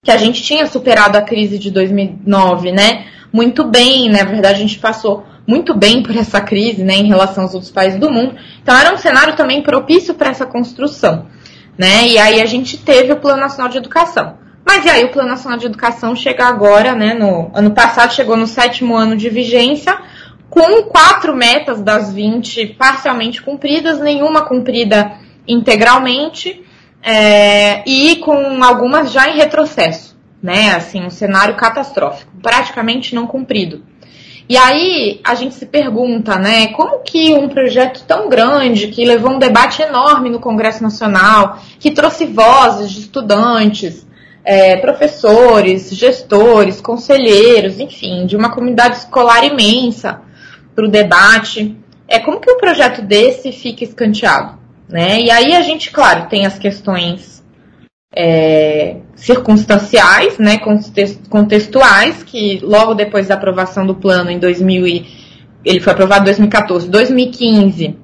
que a gente tinha superado a crise de 2009, né, muito bem, né, na verdade a gente passou muito bem por essa crise, né, em relação aos outros países do mundo. Então era um cenário também propício para essa construção, né? E aí a gente teve o Plano Nacional de Educação. Mas e aí o Plano Nacional de Educação chega agora, né, no ano passado chegou no sétimo ano de vigência, com quatro metas das 20 parcialmente cumpridas, nenhuma cumprida integralmente, é, e com algumas já em retrocesso, né? Assim, um cenário catastrófico, praticamente não cumprido. E aí a gente se pergunta, né, como que um projeto tão grande, que levou um debate enorme no Congresso Nacional, que trouxe vozes de estudantes, é, professores, gestores, conselheiros, enfim, de uma comunidade escolar imensa, para o debate. É como que um projeto desse fica escanteado, né? E aí a gente, claro, tem as questões é, circunstanciais, né, contextuais, que logo depois da aprovação do plano em 2000 e, ele foi aprovado em 2014, 2015,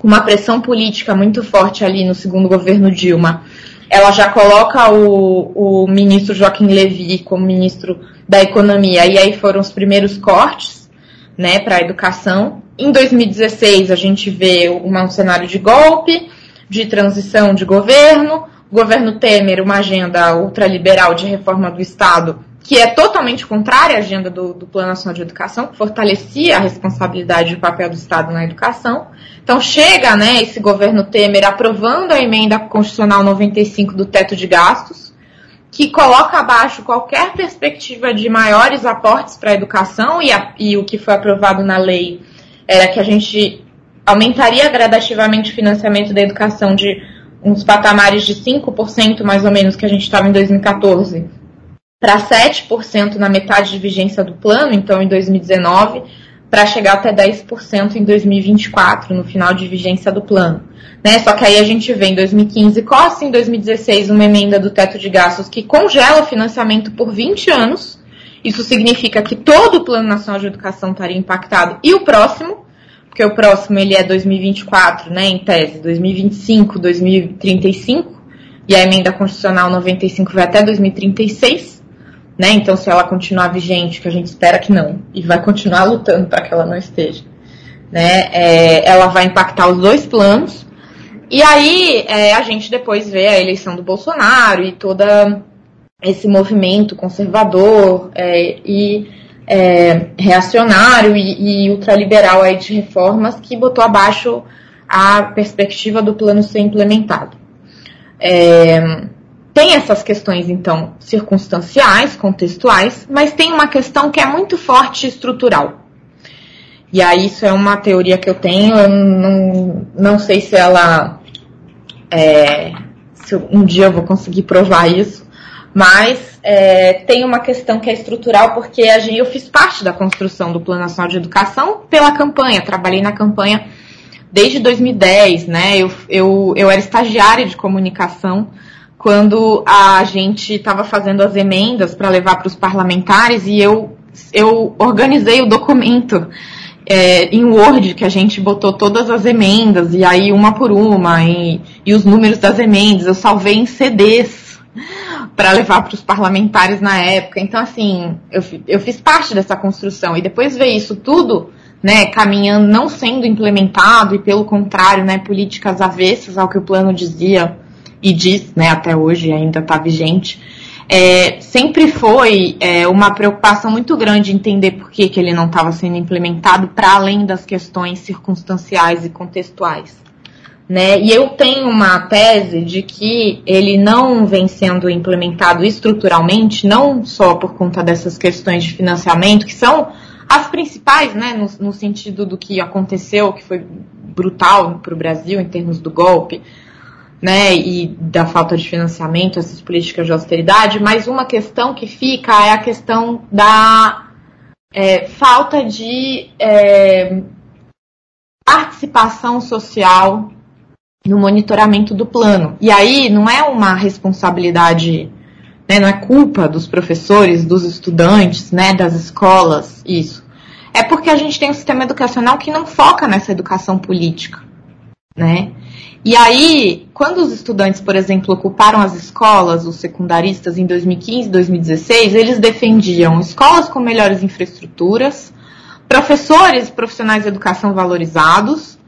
com uma pressão política muito forte ali no segundo governo Dilma, ela já coloca o, o ministro Joaquim Levy como ministro da Economia, e aí foram os primeiros cortes, né, para a educação. Em 2016, a gente vê uma, um cenário de golpe, de transição de governo, o governo Temer, uma agenda ultraliberal de reforma do Estado, que é totalmente contrária à agenda do, do Plano Nacional de Educação, que fortalecia a responsabilidade e o papel do Estado na educação. Então chega né, esse governo Temer aprovando a emenda constitucional 95 do teto de gastos, que coloca abaixo qualquer perspectiva de maiores aportes para a educação e, a, e o que foi aprovado na lei era que a gente aumentaria gradativamente o financiamento da educação de uns patamares de 5% mais ou menos que a gente estava em 2014 para 7% na metade de vigência do plano, então em 2019, para chegar até 10% em 2024, no final de vigência do plano. Né? Só que aí a gente vê em 2015, COSSA em 2016, uma emenda do teto de gastos que congela o financiamento por 20 anos. Isso significa que todo o Plano Nacional de Educação estaria impactado e o próximo, porque o próximo ele é 2024, né, em tese, 2025, 2035, e a emenda constitucional 95 vai até 2036, né? Então, se ela continuar vigente, que a gente espera que não, e vai continuar lutando para que ela não esteja, né? É, ela vai impactar os dois planos. E aí é, a gente depois vê a eleição do Bolsonaro e toda esse movimento conservador é, e é, reacionário e, e, ultraliberal aí de reformas que botou abaixo a perspectiva do plano ser implementado. É, tem essas questões, então, circunstanciais, contextuais, mas tem uma questão que é muito forte estrutural. E aí isso é uma teoria que eu tenho, eu não, não sei se ela. É, se um dia eu vou conseguir provar isso, mas é, tem uma questão que é estrutural, porque a gente, eu fiz parte da construção do Plano Nacional de Educação pela campanha, trabalhei na campanha desde 2010, né? Eu, eu, eu era estagiária de comunicação quando a gente estava fazendo as emendas para levar para os parlamentares e eu, eu organizei o documento é, em Word, que a gente botou todas as emendas, e aí uma por uma, e, e os números das emendas, eu salvei em CDs para levar para os parlamentares na época. Então, assim, eu, eu fiz parte dessa construção. E depois ver isso tudo, né, caminhando, não sendo implementado, e pelo contrário, né, políticas avessas ao que o plano dizia e diz, né, até hoje ainda está vigente é, sempre foi é, uma preocupação muito grande entender por que, que ele não estava sendo implementado para além das questões circunstanciais e contextuais. Né? E eu tenho uma tese de que ele não vem sendo implementado estruturalmente, não só por conta dessas questões de financiamento, que são as principais, né, no, no sentido do que aconteceu, que foi brutal para o Brasil em termos do golpe, né, e da falta de financiamento, essas políticas de austeridade, mas uma questão que fica é a questão da é, falta de é, participação social no monitoramento do plano. E aí não é uma responsabilidade, né, não é culpa dos professores, dos estudantes, né, das escolas, isso. É porque a gente tem um sistema educacional que não foca nessa educação política, né? E aí, quando os estudantes, por exemplo, ocuparam as escolas, os secundaristas, em 2015, 2016, eles defendiam escolas com melhores infraestruturas, professores, profissionais de educação valorizados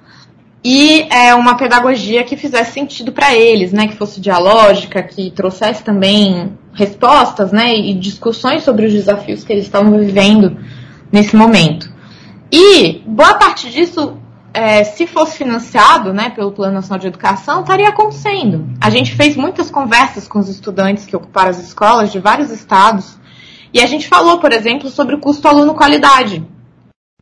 e é, uma pedagogia que fizesse sentido para eles, né, que fosse dialógica, que trouxesse também respostas, né, e discussões sobre os desafios que eles estavam vivendo nesse momento. E boa parte disso é, se fosse financiado né, pelo Plano Nacional de Educação, estaria acontecendo. A gente fez muitas conversas com os estudantes que ocuparam as escolas de vários estados e a gente falou, por exemplo, sobre o custo aluno-qualidade,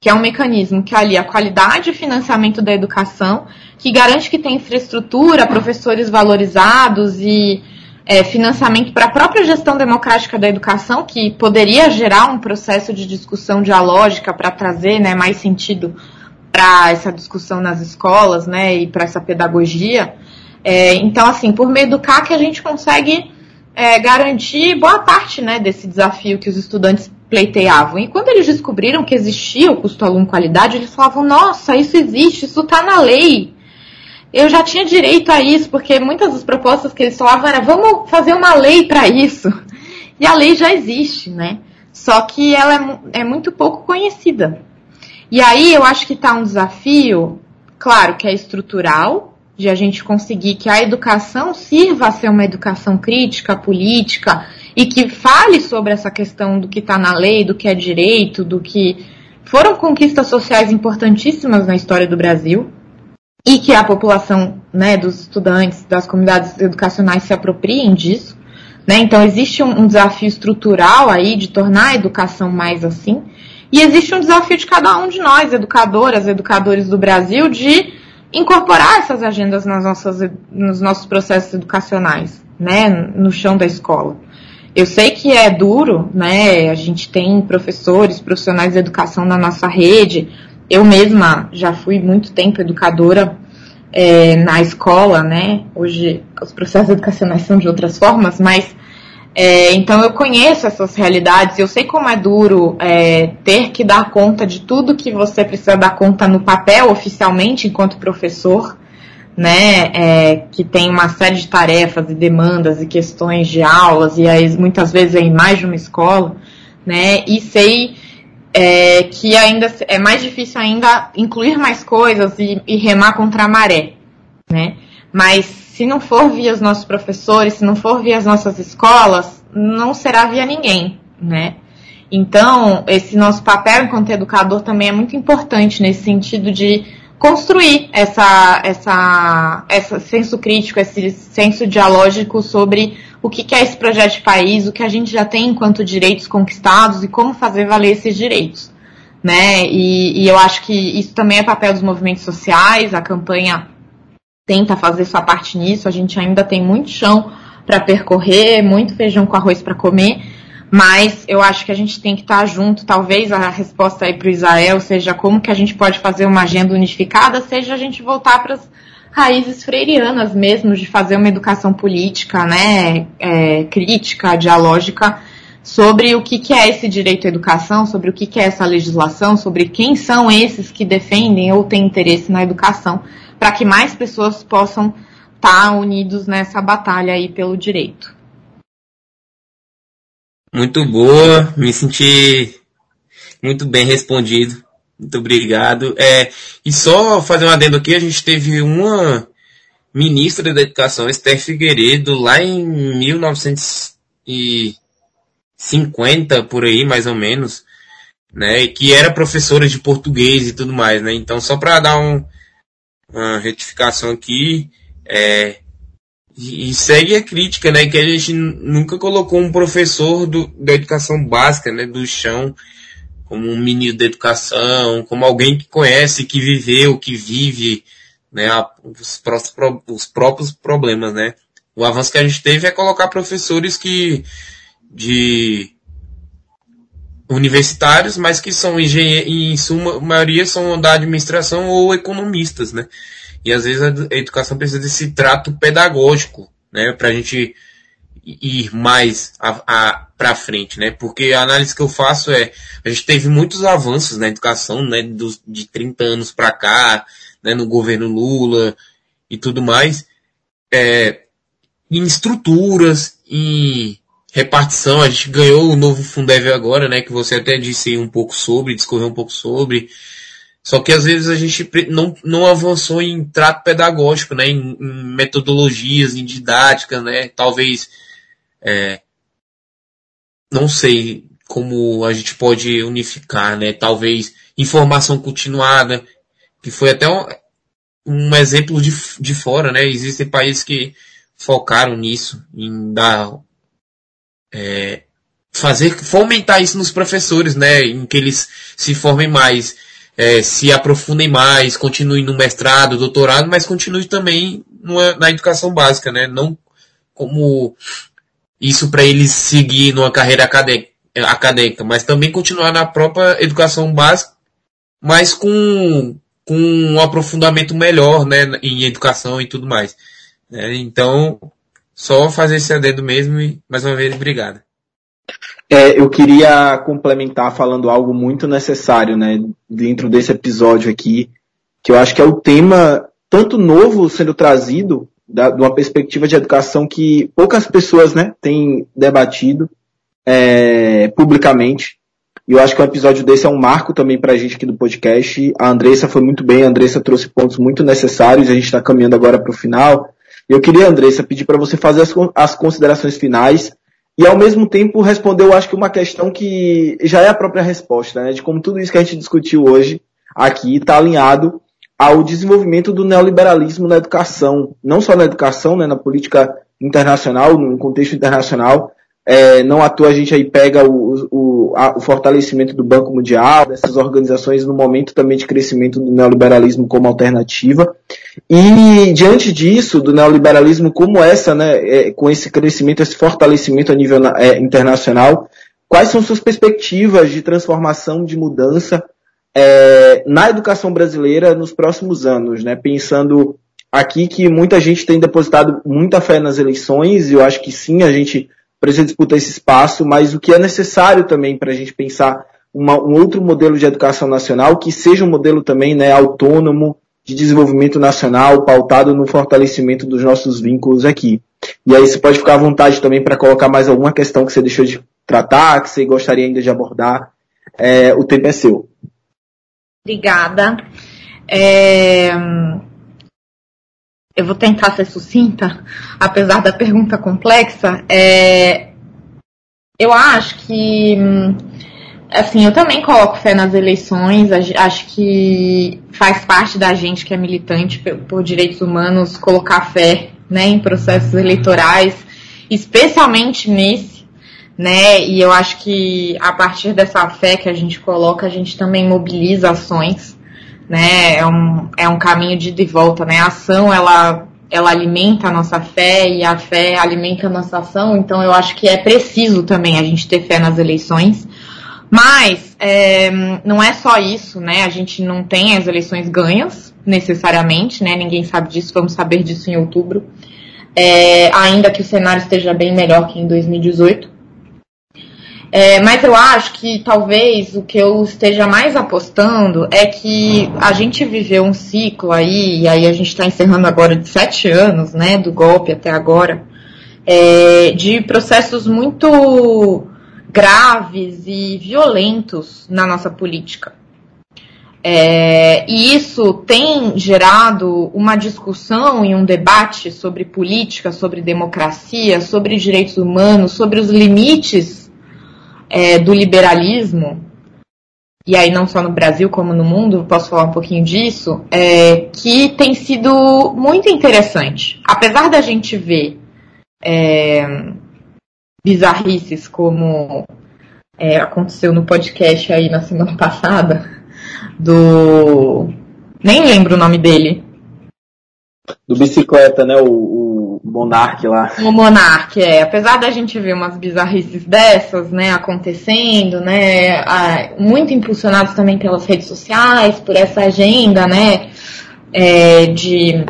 que é um mecanismo que alia a qualidade e financiamento da educação, que garante que tem infraestrutura, professores valorizados e é, financiamento para a própria gestão democrática da educação, que poderia gerar um processo de discussão dialógica para trazer né, mais sentido para essa discussão nas escolas, né, e para essa pedagogia. É, então, assim, por meio do CAC a gente consegue é, garantir boa parte, né, desse desafio que os estudantes pleiteavam. E quando eles descobriram que existia o custo aluno qualidade, eles falavam: Nossa, isso existe, isso está na lei. Eu já tinha direito a isso, porque muitas das propostas que eles falavam era: Vamos fazer uma lei para isso. E a lei já existe, né? Só que ela é, é muito pouco conhecida. E aí eu acho que está um desafio, claro, que é estrutural, de a gente conseguir que a educação sirva a ser uma educação crítica, política, e que fale sobre essa questão do que está na lei, do que é direito, do que foram conquistas sociais importantíssimas na história do Brasil, e que a população, né, dos estudantes, das comunidades educacionais se apropriem disso. Né? Então existe um, um desafio estrutural aí de tornar a educação mais assim. E existe um desafio de cada um de nós, educadoras, educadores do Brasil, de incorporar essas agendas nas nossas, nos nossos processos educacionais, né, no chão da escola. Eu sei que é duro, né, a gente tem professores, profissionais de educação na nossa rede. Eu mesma já fui muito tempo educadora é, na escola, né, hoje os processos educacionais são de outras formas, mas É, então eu conheço essas realidades, eu sei como é duro é, ter que dar conta de tudo que você precisa dar conta no papel oficialmente enquanto professor, né? É, que tem uma série de tarefas e demandas e questões de aulas e aí muitas vezes é em mais de uma escola, né? E sei é, que ainda é mais difícil ainda incluir mais coisas e, e remar contra a maré, né? Mas se não for via os nossos professores, se não for via as nossas escolas, não será via ninguém, né? Então, esse nosso papel enquanto educador também é muito importante nesse sentido de construir essa, essa, esse senso crítico, esse senso dialógico sobre o que é esse projeto de país, o que a gente já tem enquanto direitos conquistados e como fazer valer esses direitos. Né? E, e eu acho que isso também é papel dos movimentos sociais, a campanha tenta fazer sua parte nisso. A gente ainda tem muito chão para percorrer, muito feijão com arroz para comer, mas eu acho que a gente tem que estar tá junto. Talvez a resposta aí para o Israel seja como que a gente pode fazer uma agenda unificada, seja a gente voltar para as raízes freirianas mesmo, de fazer uma educação política, né, é, crítica, dialógica, sobre o que, que, é esse direito à educação, sobre o que, que é essa legislação, sobre quem são esses que defendem ou têm interesse na educação para que mais pessoas possam estar tá unidos nessa batalha aí pelo direito. Muito boa, me senti muito bem respondido. Muito obrigado. É, e só fazer um adendo aqui, a gente teve uma ministra da Educação, Esther Figueiredo, lá em 1950, por aí, mais ou menos, né, que era professora de português e tudo mais, né? Então, só para dar um, uma retificação aqui. É, e segue a crítica, né, que a gente nunca colocou um professor do, da educação básica, né, do chão, como um menino da educação, como alguém que conhece, que viveu, que vive, né, os, próprios, os próprios problemas, né. O avanço que a gente teve é colocar professores que, de universitários, mas que são engenheiros, em suma maioria são da administração ou economistas, né? E às vezes a educação precisa desse trato pedagógico, né? Para a gente ir mais para frente, né? Porque a análise que eu faço é, a gente teve muitos avanços na educação, né? Dos, de 30 anos para cá, né? No governo Lula e tudo mais, é, em estruturas, em repartição, a gente ganhou o novo Fundeb agora, né, que você até disse um pouco sobre, discorreu um pouco sobre, só que às vezes a gente não, não avançou em trato pedagógico, né, em, em metodologias, em didática, né, talvez, é, não sei como a gente pode unificar, né, talvez informação continuada, que foi até um, um exemplo de, de fora, né, existem países que focaram nisso, em dar é, fazer fomentar isso nos professores, né, em que eles se formem mais, é, se aprofundem mais, continuem no mestrado, doutorado, mas continuem também numa, na educação básica, né, não como isso para eles seguir numa carreira acadêmica, acadêmica, mas também continuar na própria educação básica, mas com com um aprofundamento melhor, né, em educação e tudo mais. É, então, só fazer esse adendo mesmo e, mais uma vez, obrigado. É, eu queria complementar falando algo muito necessário, né, dentro desse episódio aqui, que eu acho que é o tema tanto novo sendo trazido, da, de uma perspectiva de educação que poucas pessoas, né, têm debatido é, publicamente. E eu acho que o episódio desse é um marco também para a gente aqui do podcast. A Andressa foi muito bem, a Andressa trouxe pontos muito necessários, a gente está caminhando agora para o final. Eu queria, Andressa, pedir para você fazer as, as, considerações finais e, ao mesmo tempo, responder, eu acho que uma questão que já é a própria resposta, né? De como tudo isso que a gente discutiu hoje aqui está alinhado ao desenvolvimento do neoliberalismo na educação, não só na educação, né, na política internacional, no contexto internacional, é, não à toa a gente aí pega o, o, a, o, fortalecimento do Banco Mundial, dessas organizações no momento também de crescimento do neoliberalismo como alternativa. E diante disso, do neoliberalismo como essa, né, é, com esse crescimento, esse fortalecimento a nível é, internacional, quais são suas perspectivas de transformação, de mudança é, na educação brasileira nos próximos anos, né? Pensando aqui que muita gente tem depositado muita fé nas eleições, e eu acho que sim, a gente para a gente disputar esse espaço, mas o que é necessário também para a gente pensar uma, um outro modelo de educação nacional que seja um modelo também né, autônomo, de desenvolvimento nacional, pautado no fortalecimento dos nossos vínculos aqui. E aí você pode ficar à vontade também para colocar mais alguma questão que você deixou de tratar, que você gostaria ainda de abordar. É, o tempo é seu. Obrigada. É... Eu vou tentar ser sucinta, apesar da pergunta complexa. É... Eu acho que assim, eu também coloco fé nas eleições. Acho que faz parte da gente que é militante por direitos humanos colocar fé né, em processos eleitorais, especialmente nesse, né? E eu acho que a partir dessa fé que a gente coloca, a gente também mobiliza ações, né? É um, é um caminho de ida e volta, né? A ação, ela, ela alimenta a nossa fé e a fé alimenta a nossa ação, então eu acho que é preciso também a gente ter fé nas eleições. Mas é, não é só isso, né? A gente não tem as eleições ganhas, necessariamente, né? Ninguém sabe disso, vamos saber disso em outubro. É, ainda que o cenário esteja bem melhor que em 2018. É, mas eu acho que talvez o que eu esteja mais apostando é que a gente viveu um ciclo aí, e aí a gente está encerrando agora de sete anos, né, do golpe até agora, é, de processos muito graves e violentos na nossa política. É, e isso tem gerado uma discussão e um debate sobre política, sobre democracia, sobre direitos humanos, sobre os limites é, do liberalismo, e aí não só no Brasil como no mundo, posso falar um pouquinho disso, é, que tem sido muito interessante. Apesar da gente ver é, bizarrices como é, aconteceu no podcast aí na semana passada, do. Nem lembro o nome dele. Do bicicleta, né? O, o Monark lá. O Monark, é. Apesar da gente ver umas bizarrices dessas, né, acontecendo, né, muito impulsionados também pelas redes sociais, por essa agenda, né, é, de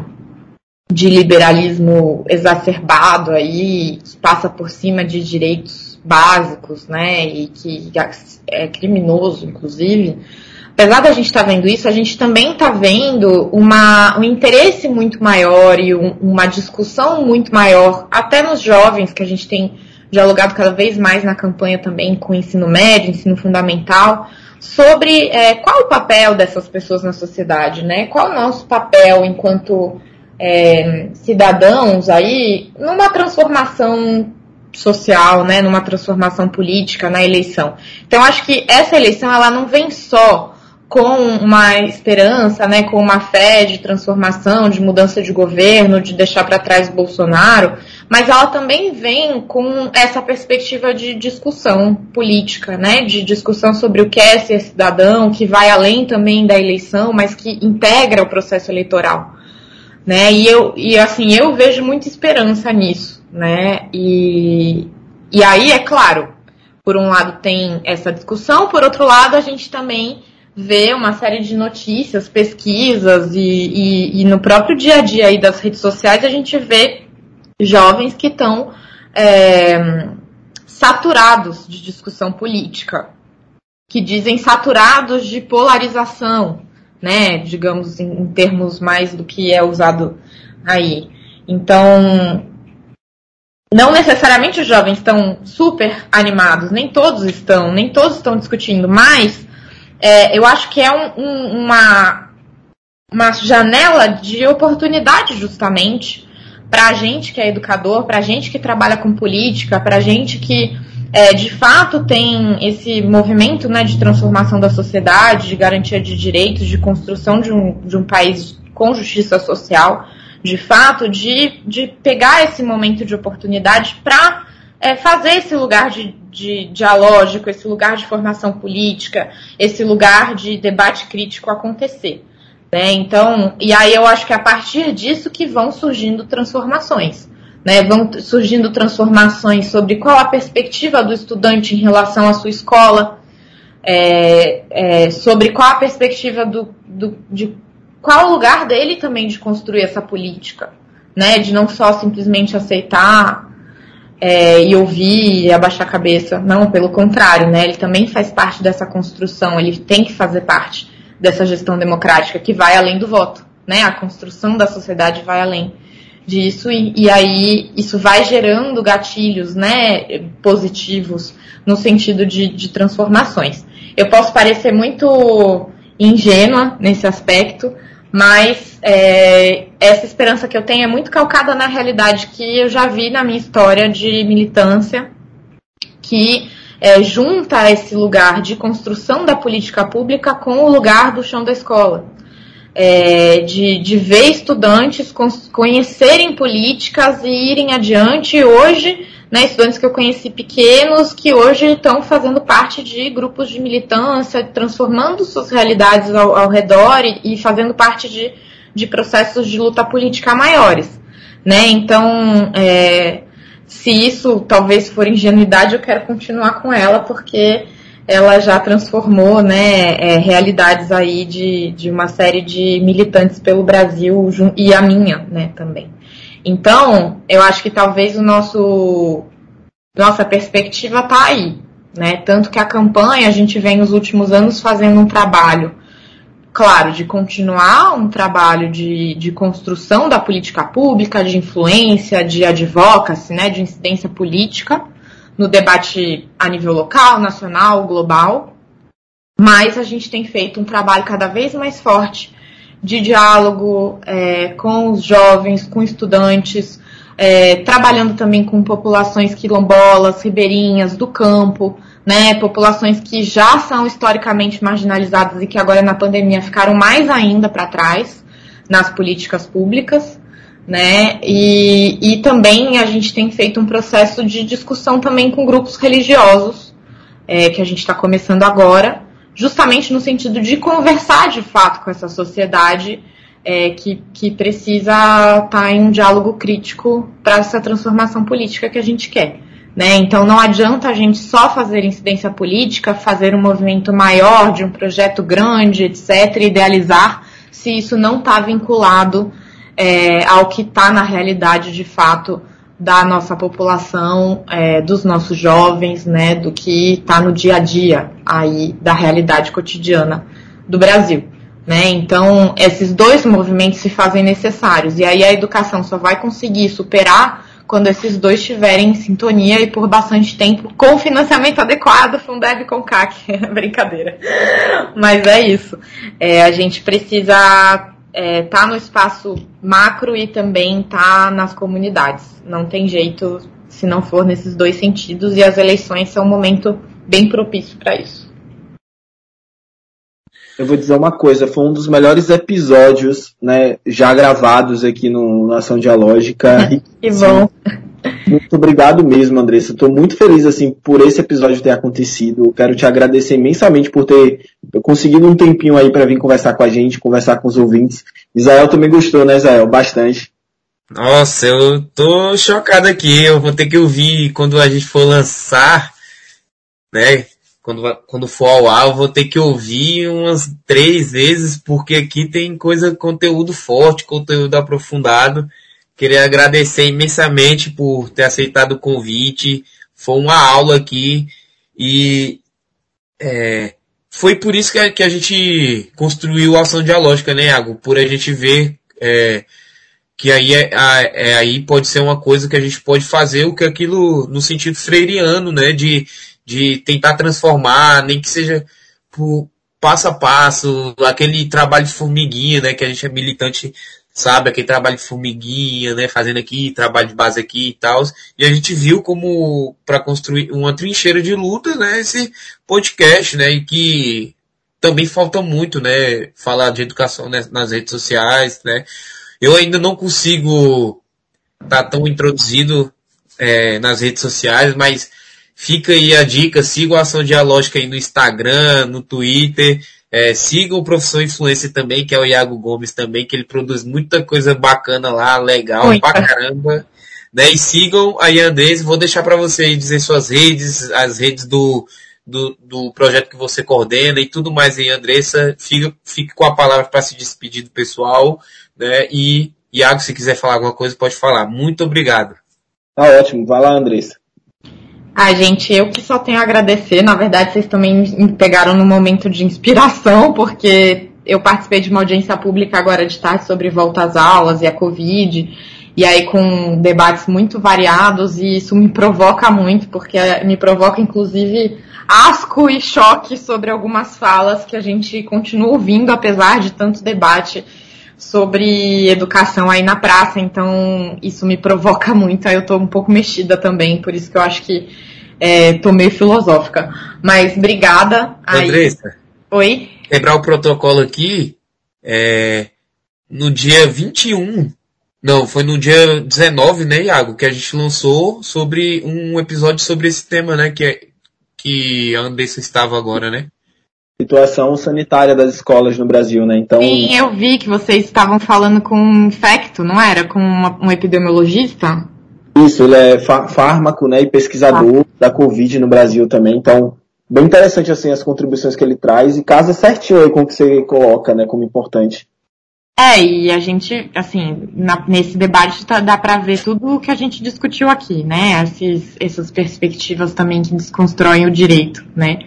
de liberalismo exacerbado aí, que passa por cima de direitos básicos, né, e que é criminoso, inclusive. Apesar da gente estar tá vendo isso, a gente também está vendo uma, um interesse muito maior e um, uma discussão muito maior, até nos jovens, que a gente tem dialogado cada vez mais na campanha também com ensino médio, ensino fundamental, sobre é, qual o papel dessas pessoas na sociedade, né? Qual o nosso papel enquanto é, cidadãos aí numa transformação social, né, numa transformação política na eleição. Então acho que essa eleição ela não vem só com uma esperança, né, com uma fé de transformação, de mudança de governo, de deixar para trás Bolsonaro, mas ela também vem com essa perspectiva de discussão política, né, de discussão sobre o que é ser cidadão, que vai além também da eleição, mas que integra o processo eleitoral né? E eu e assim eu vejo muita esperança nisso, né? E e aí é claro, por um lado tem essa discussão, por outro lado a gente também vê uma série de notícias, pesquisas e, e, e no próprio dia a dia aí das redes sociais a gente vê jovens que estão é, saturados de discussão política, que dizem saturados de polarização, né? Digamos em, em termos mais do que é usado aí. Então, não necessariamente os jovens estão super animados, nem todos estão, nem todos estão discutindo, mas é, eu acho que é um, um, uma, uma janela de oportunidade justamente para a gente que é educador, para a gente que trabalha com política, para a gente que é, de fato tem esse movimento né, de transformação da sociedade, de garantia de direitos, de construção de um, de um país com justiça social, de fato, de, de pegar esse momento de oportunidade para é, fazer esse lugar de, de dialógico, esse lugar de formação política, esse lugar de debate crítico acontecer. Né? Então, e aí eu acho que é a partir disso que vão surgindo transformações né, vão surgindo transformações sobre qual a perspectiva do estudante em relação à sua escola, é, é, sobre qual a perspectiva do, do, de qual o lugar dele também de construir essa política, né, de não só simplesmente aceitar é, e ouvir e abaixar a cabeça. Não, pelo contrário, né? Ele também faz parte dessa construção, ele tem que fazer parte dessa gestão democrática que vai além do voto, né? A construção da sociedade vai além disso e, e aí isso vai gerando gatilhos, né? Positivos no sentido de, de transformações. Eu posso parecer muito ingênua nesse aspecto, mas é, essa esperança que eu tenho é muito calcada na realidade que eu já vi na minha história de militância, que é, junta esse lugar de construção da política pública com o lugar do chão da escola. É, de, de ver estudantes conhecerem políticas e irem adiante. Hoje, né, estudantes que eu conheci pequenos que hoje estão fazendo parte de grupos de militância, transformando suas realidades ao, ao redor e, e, fazendo parte de, de processos de luta política maiores. Né? Então, é, se isso talvez for ingenuidade, eu quero continuar com ela, porque ela já transformou né, é, realidades aí de, de uma série de militantes pelo Brasil e a minha né, também. Então, eu acho que talvez o nosso nossa perspectiva está aí, né? Tanto que a campanha a gente vem nos últimos anos fazendo um trabalho, claro, de continuar um trabalho de, de construção da política pública, de influência, de advocacy, né? De incidência política no debate a nível local, nacional, global. Mas a gente tem feito um trabalho cada vez mais forte de diálogo é, com os jovens, com estudantes, é, trabalhando também com populações quilombolas, ribeirinhas, do campo, né, populações que já são historicamente marginalizadas e que agora na pandemia ficaram mais ainda para trás nas políticas públicas, né, e, e também a gente tem feito um processo de discussão também com grupos religiosos, é, que a gente está começando agora, justamente no sentido de conversar de fato com essa sociedade é, que, que precisa estar tá em um diálogo crítico para essa transformação política que a gente quer. Né? Então não adianta a gente só fazer incidência política, fazer um movimento maior de um projeto grande, etc., idealizar, se isso não está vinculado é, ao que está na realidade de fato da nossa população, é, dos nossos jovens, né, do que está no dia a dia aí da realidade cotidiana do Brasil. Né? Então, esses dois movimentos se fazem necessários. E aí a educação só vai conseguir superar quando esses dois estiverem em sintonia e por bastante tempo, com financiamento adequado, Fundeb com CAC. Brincadeira. Mas é isso. É, a gente precisa estar é, tá no espaço macro e também estar tá nas comunidades. Não tem jeito se não for nesses dois sentidos, e as eleições são um momento bem propício para isso. Eu vou dizer uma coisa, foi um dos melhores episódios, né, já gravados aqui no Nação Dialógica. que bom. Muito obrigado mesmo, Andressa. Estou muito feliz assim por esse episódio ter acontecido. Quero te agradecer imensamente por ter conseguido um tempinho aí para vir conversar com a gente, conversar com os ouvintes. Israel também gostou, né, Israel? Bastante. Nossa, eu tô chocado aqui. Eu vou ter que ouvir quando a gente for lançar, né? Quando, quando for ao ar, vou ter que ouvir umas três vezes, porque aqui tem coisa, conteúdo forte, conteúdo aprofundado. Queria agradecer imensamente por ter aceitado o convite. Foi uma aula aqui e é, foi por isso que a, que a gente construiu a ação dialógica, né, Iago? Por a gente ver é, que aí, é, é, aí pode ser uma coisa que a gente pode fazer o que aquilo no sentido freiriano, né, de, de tentar transformar, nem que seja por passo a passo, aquele trabalho de formiguinha, né, que a gente é militante, sabe, aquele trabalho de formiguinha, né, fazendo aqui, trabalho de base aqui e tal. E a gente viu como para construir uma trincheira de luta, né, esse podcast, né, e que também falta muito, né, falar de educação nas redes sociais, né. Eu ainda não consigo estar tá tão introduzido é, nas redes sociais, mas Fica aí a dica, siga a Ação Dialógica aí no Instagram, no Twitter, é, siga o Professor Influência também, que é o Iago Gomes também, que ele produz muita coisa bacana lá, legal Muita. pra caramba. Né? E sigam a Andrés, vou deixar para você dizer suas redes, as redes do, do, do, projeto que você coordena e tudo mais aí, Andressa. Fique, fique com a palavra para se despedir do pessoal, né? E Iago, se quiser falar alguma coisa, pode falar. Muito obrigado. Tá ótimo, vai lá, Andressa. Ah, gente, eu que só tenho a agradecer. Na verdade, vocês também me pegaram no momento de inspiração, porque eu participei de uma audiência pública agora de tarde sobre volta às aulas e a Covid, e aí com debates muito variados, e isso me provoca muito, porque me provoca, inclusive, asco e choque sobre algumas falas que a gente continua ouvindo, apesar de tanto debate sobre educação aí na praça, então isso me provoca muito, aí eu tô um pouco mexida também, por isso que eu acho que é, tô meio filosófica. Mas obrigada. Andressa. Oi? Quebrar o protocolo aqui, é, no dia 21, não, foi no dia 19, né, Iago, que a gente lançou sobre um episódio sobre esse tema, né, que, é, que a Andressa estava agora, né? Situação sanitária das escolas no Brasil, né? Então. Sim, eu vi que vocês estavam falando com um infecto, não era? Com uma, um epidemiologista? Isso, ele é fármaco, né, e pesquisador ah. da Covid no Brasil também. Então, bem interessante assim as contribuições que ele traz e casa certinho aí com o que você coloca, né, como importante. É, e a gente, assim, na, nesse debate tá, dá para ver tudo o que a gente discutiu aqui, né? Esses, essas perspectivas também que desconstroem o direito, né?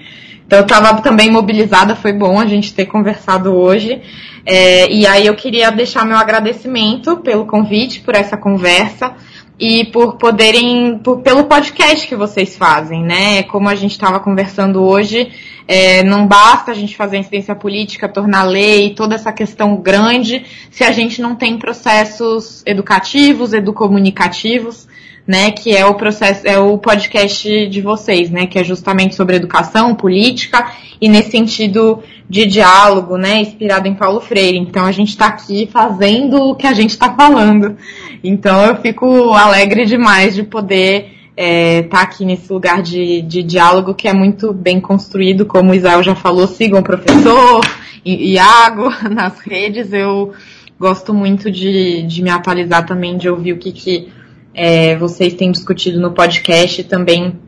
Então eu estava também mobilizada, foi bom a gente ter conversado hoje. É, e aí eu queria deixar meu agradecimento pelo convite, por essa conversa e por poderem, por, pelo podcast que vocês fazem, né? Como a gente estava conversando hoje, é, não basta a gente fazer incidência política, tornar lei, toda essa questão grande, se a gente não tem processos educativos, educomunicativos né, que é o processo, é o podcast de vocês, né, que é justamente sobre educação, política e nesse sentido de diálogo, né, inspirado em Paulo Freire. Então a gente está aqui fazendo o que a gente está falando. Então eu fico alegre demais de poder estar é, tá aqui nesse lugar de, de diálogo que é muito bem construído, como o Isael já falou, sigam o professor, Iago nas redes. Eu gosto muito de, de me atualizar também, de ouvir o que, que é, vocês têm discutido no podcast também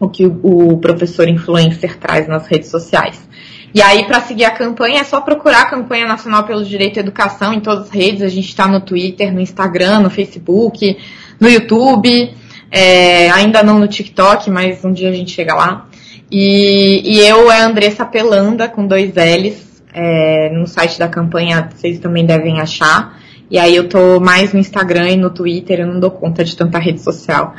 o que o, o professor influencer traz nas redes sociais. E aí, para seguir a campanha, é só procurar a Campanha Nacional pelo Direito à Educação em todas as redes. A gente está no Twitter, no Instagram, no Facebook, no YouTube, é, ainda não no TikTok, mas um dia a gente chega lá. E, e eu é Andressa Pelanda, com dois L's. É, no site da campanha vocês também devem achar. E aí eu tô mais no Instagram e no Twitter, eu não dou conta de tanta rede social.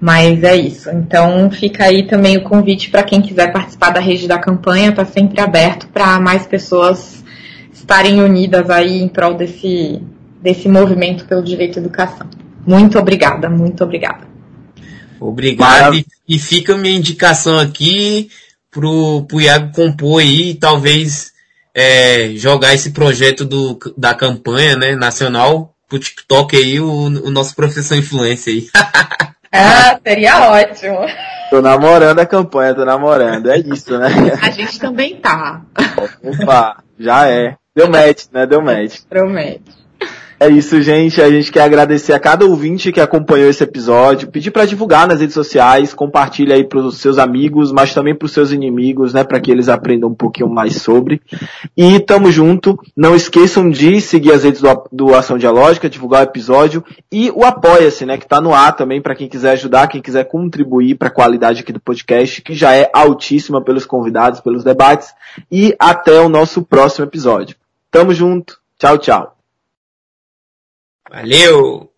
Mas é isso. Então fica aí também o convite para quem quiser participar da rede da campanha, tá sempre aberto para mais pessoas estarem unidas aí em prol desse, desse movimento pelo direito à educação. Muito obrigada, muito obrigada. Obrigado. E, e fica minha indicação aqui pro, pro Iago compor aí, talvez é, jogar esse projeto do, da campanha né, nacional pro TikTok aí, o, o nosso professor influência aí. ah, seria ótimo. Tô namorando a campanha, tô namorando. É isso, né? A gente também tá. Opa, já é. Deu match, né? Deu match. Promete. É isso, gente. A gente quer agradecer a cada ouvinte que acompanhou esse episódio, pedir para divulgar nas redes sociais, compartilhe aí para os seus amigos, mas também para os seus inimigos, né, para que eles aprendam um pouquinho mais sobre. E tamo junto. Não esqueçam de seguir as redes do, do Ação Dialógica, divulgar o episódio e o Apoia-se, né, que tá no ar também para quem quiser ajudar, quem quiser contribuir para a qualidade aqui do podcast, que já é altíssima pelos convidados, pelos debates. E até o nosso próximo episódio. Tamo junto. Tchau, tchau. Valeu!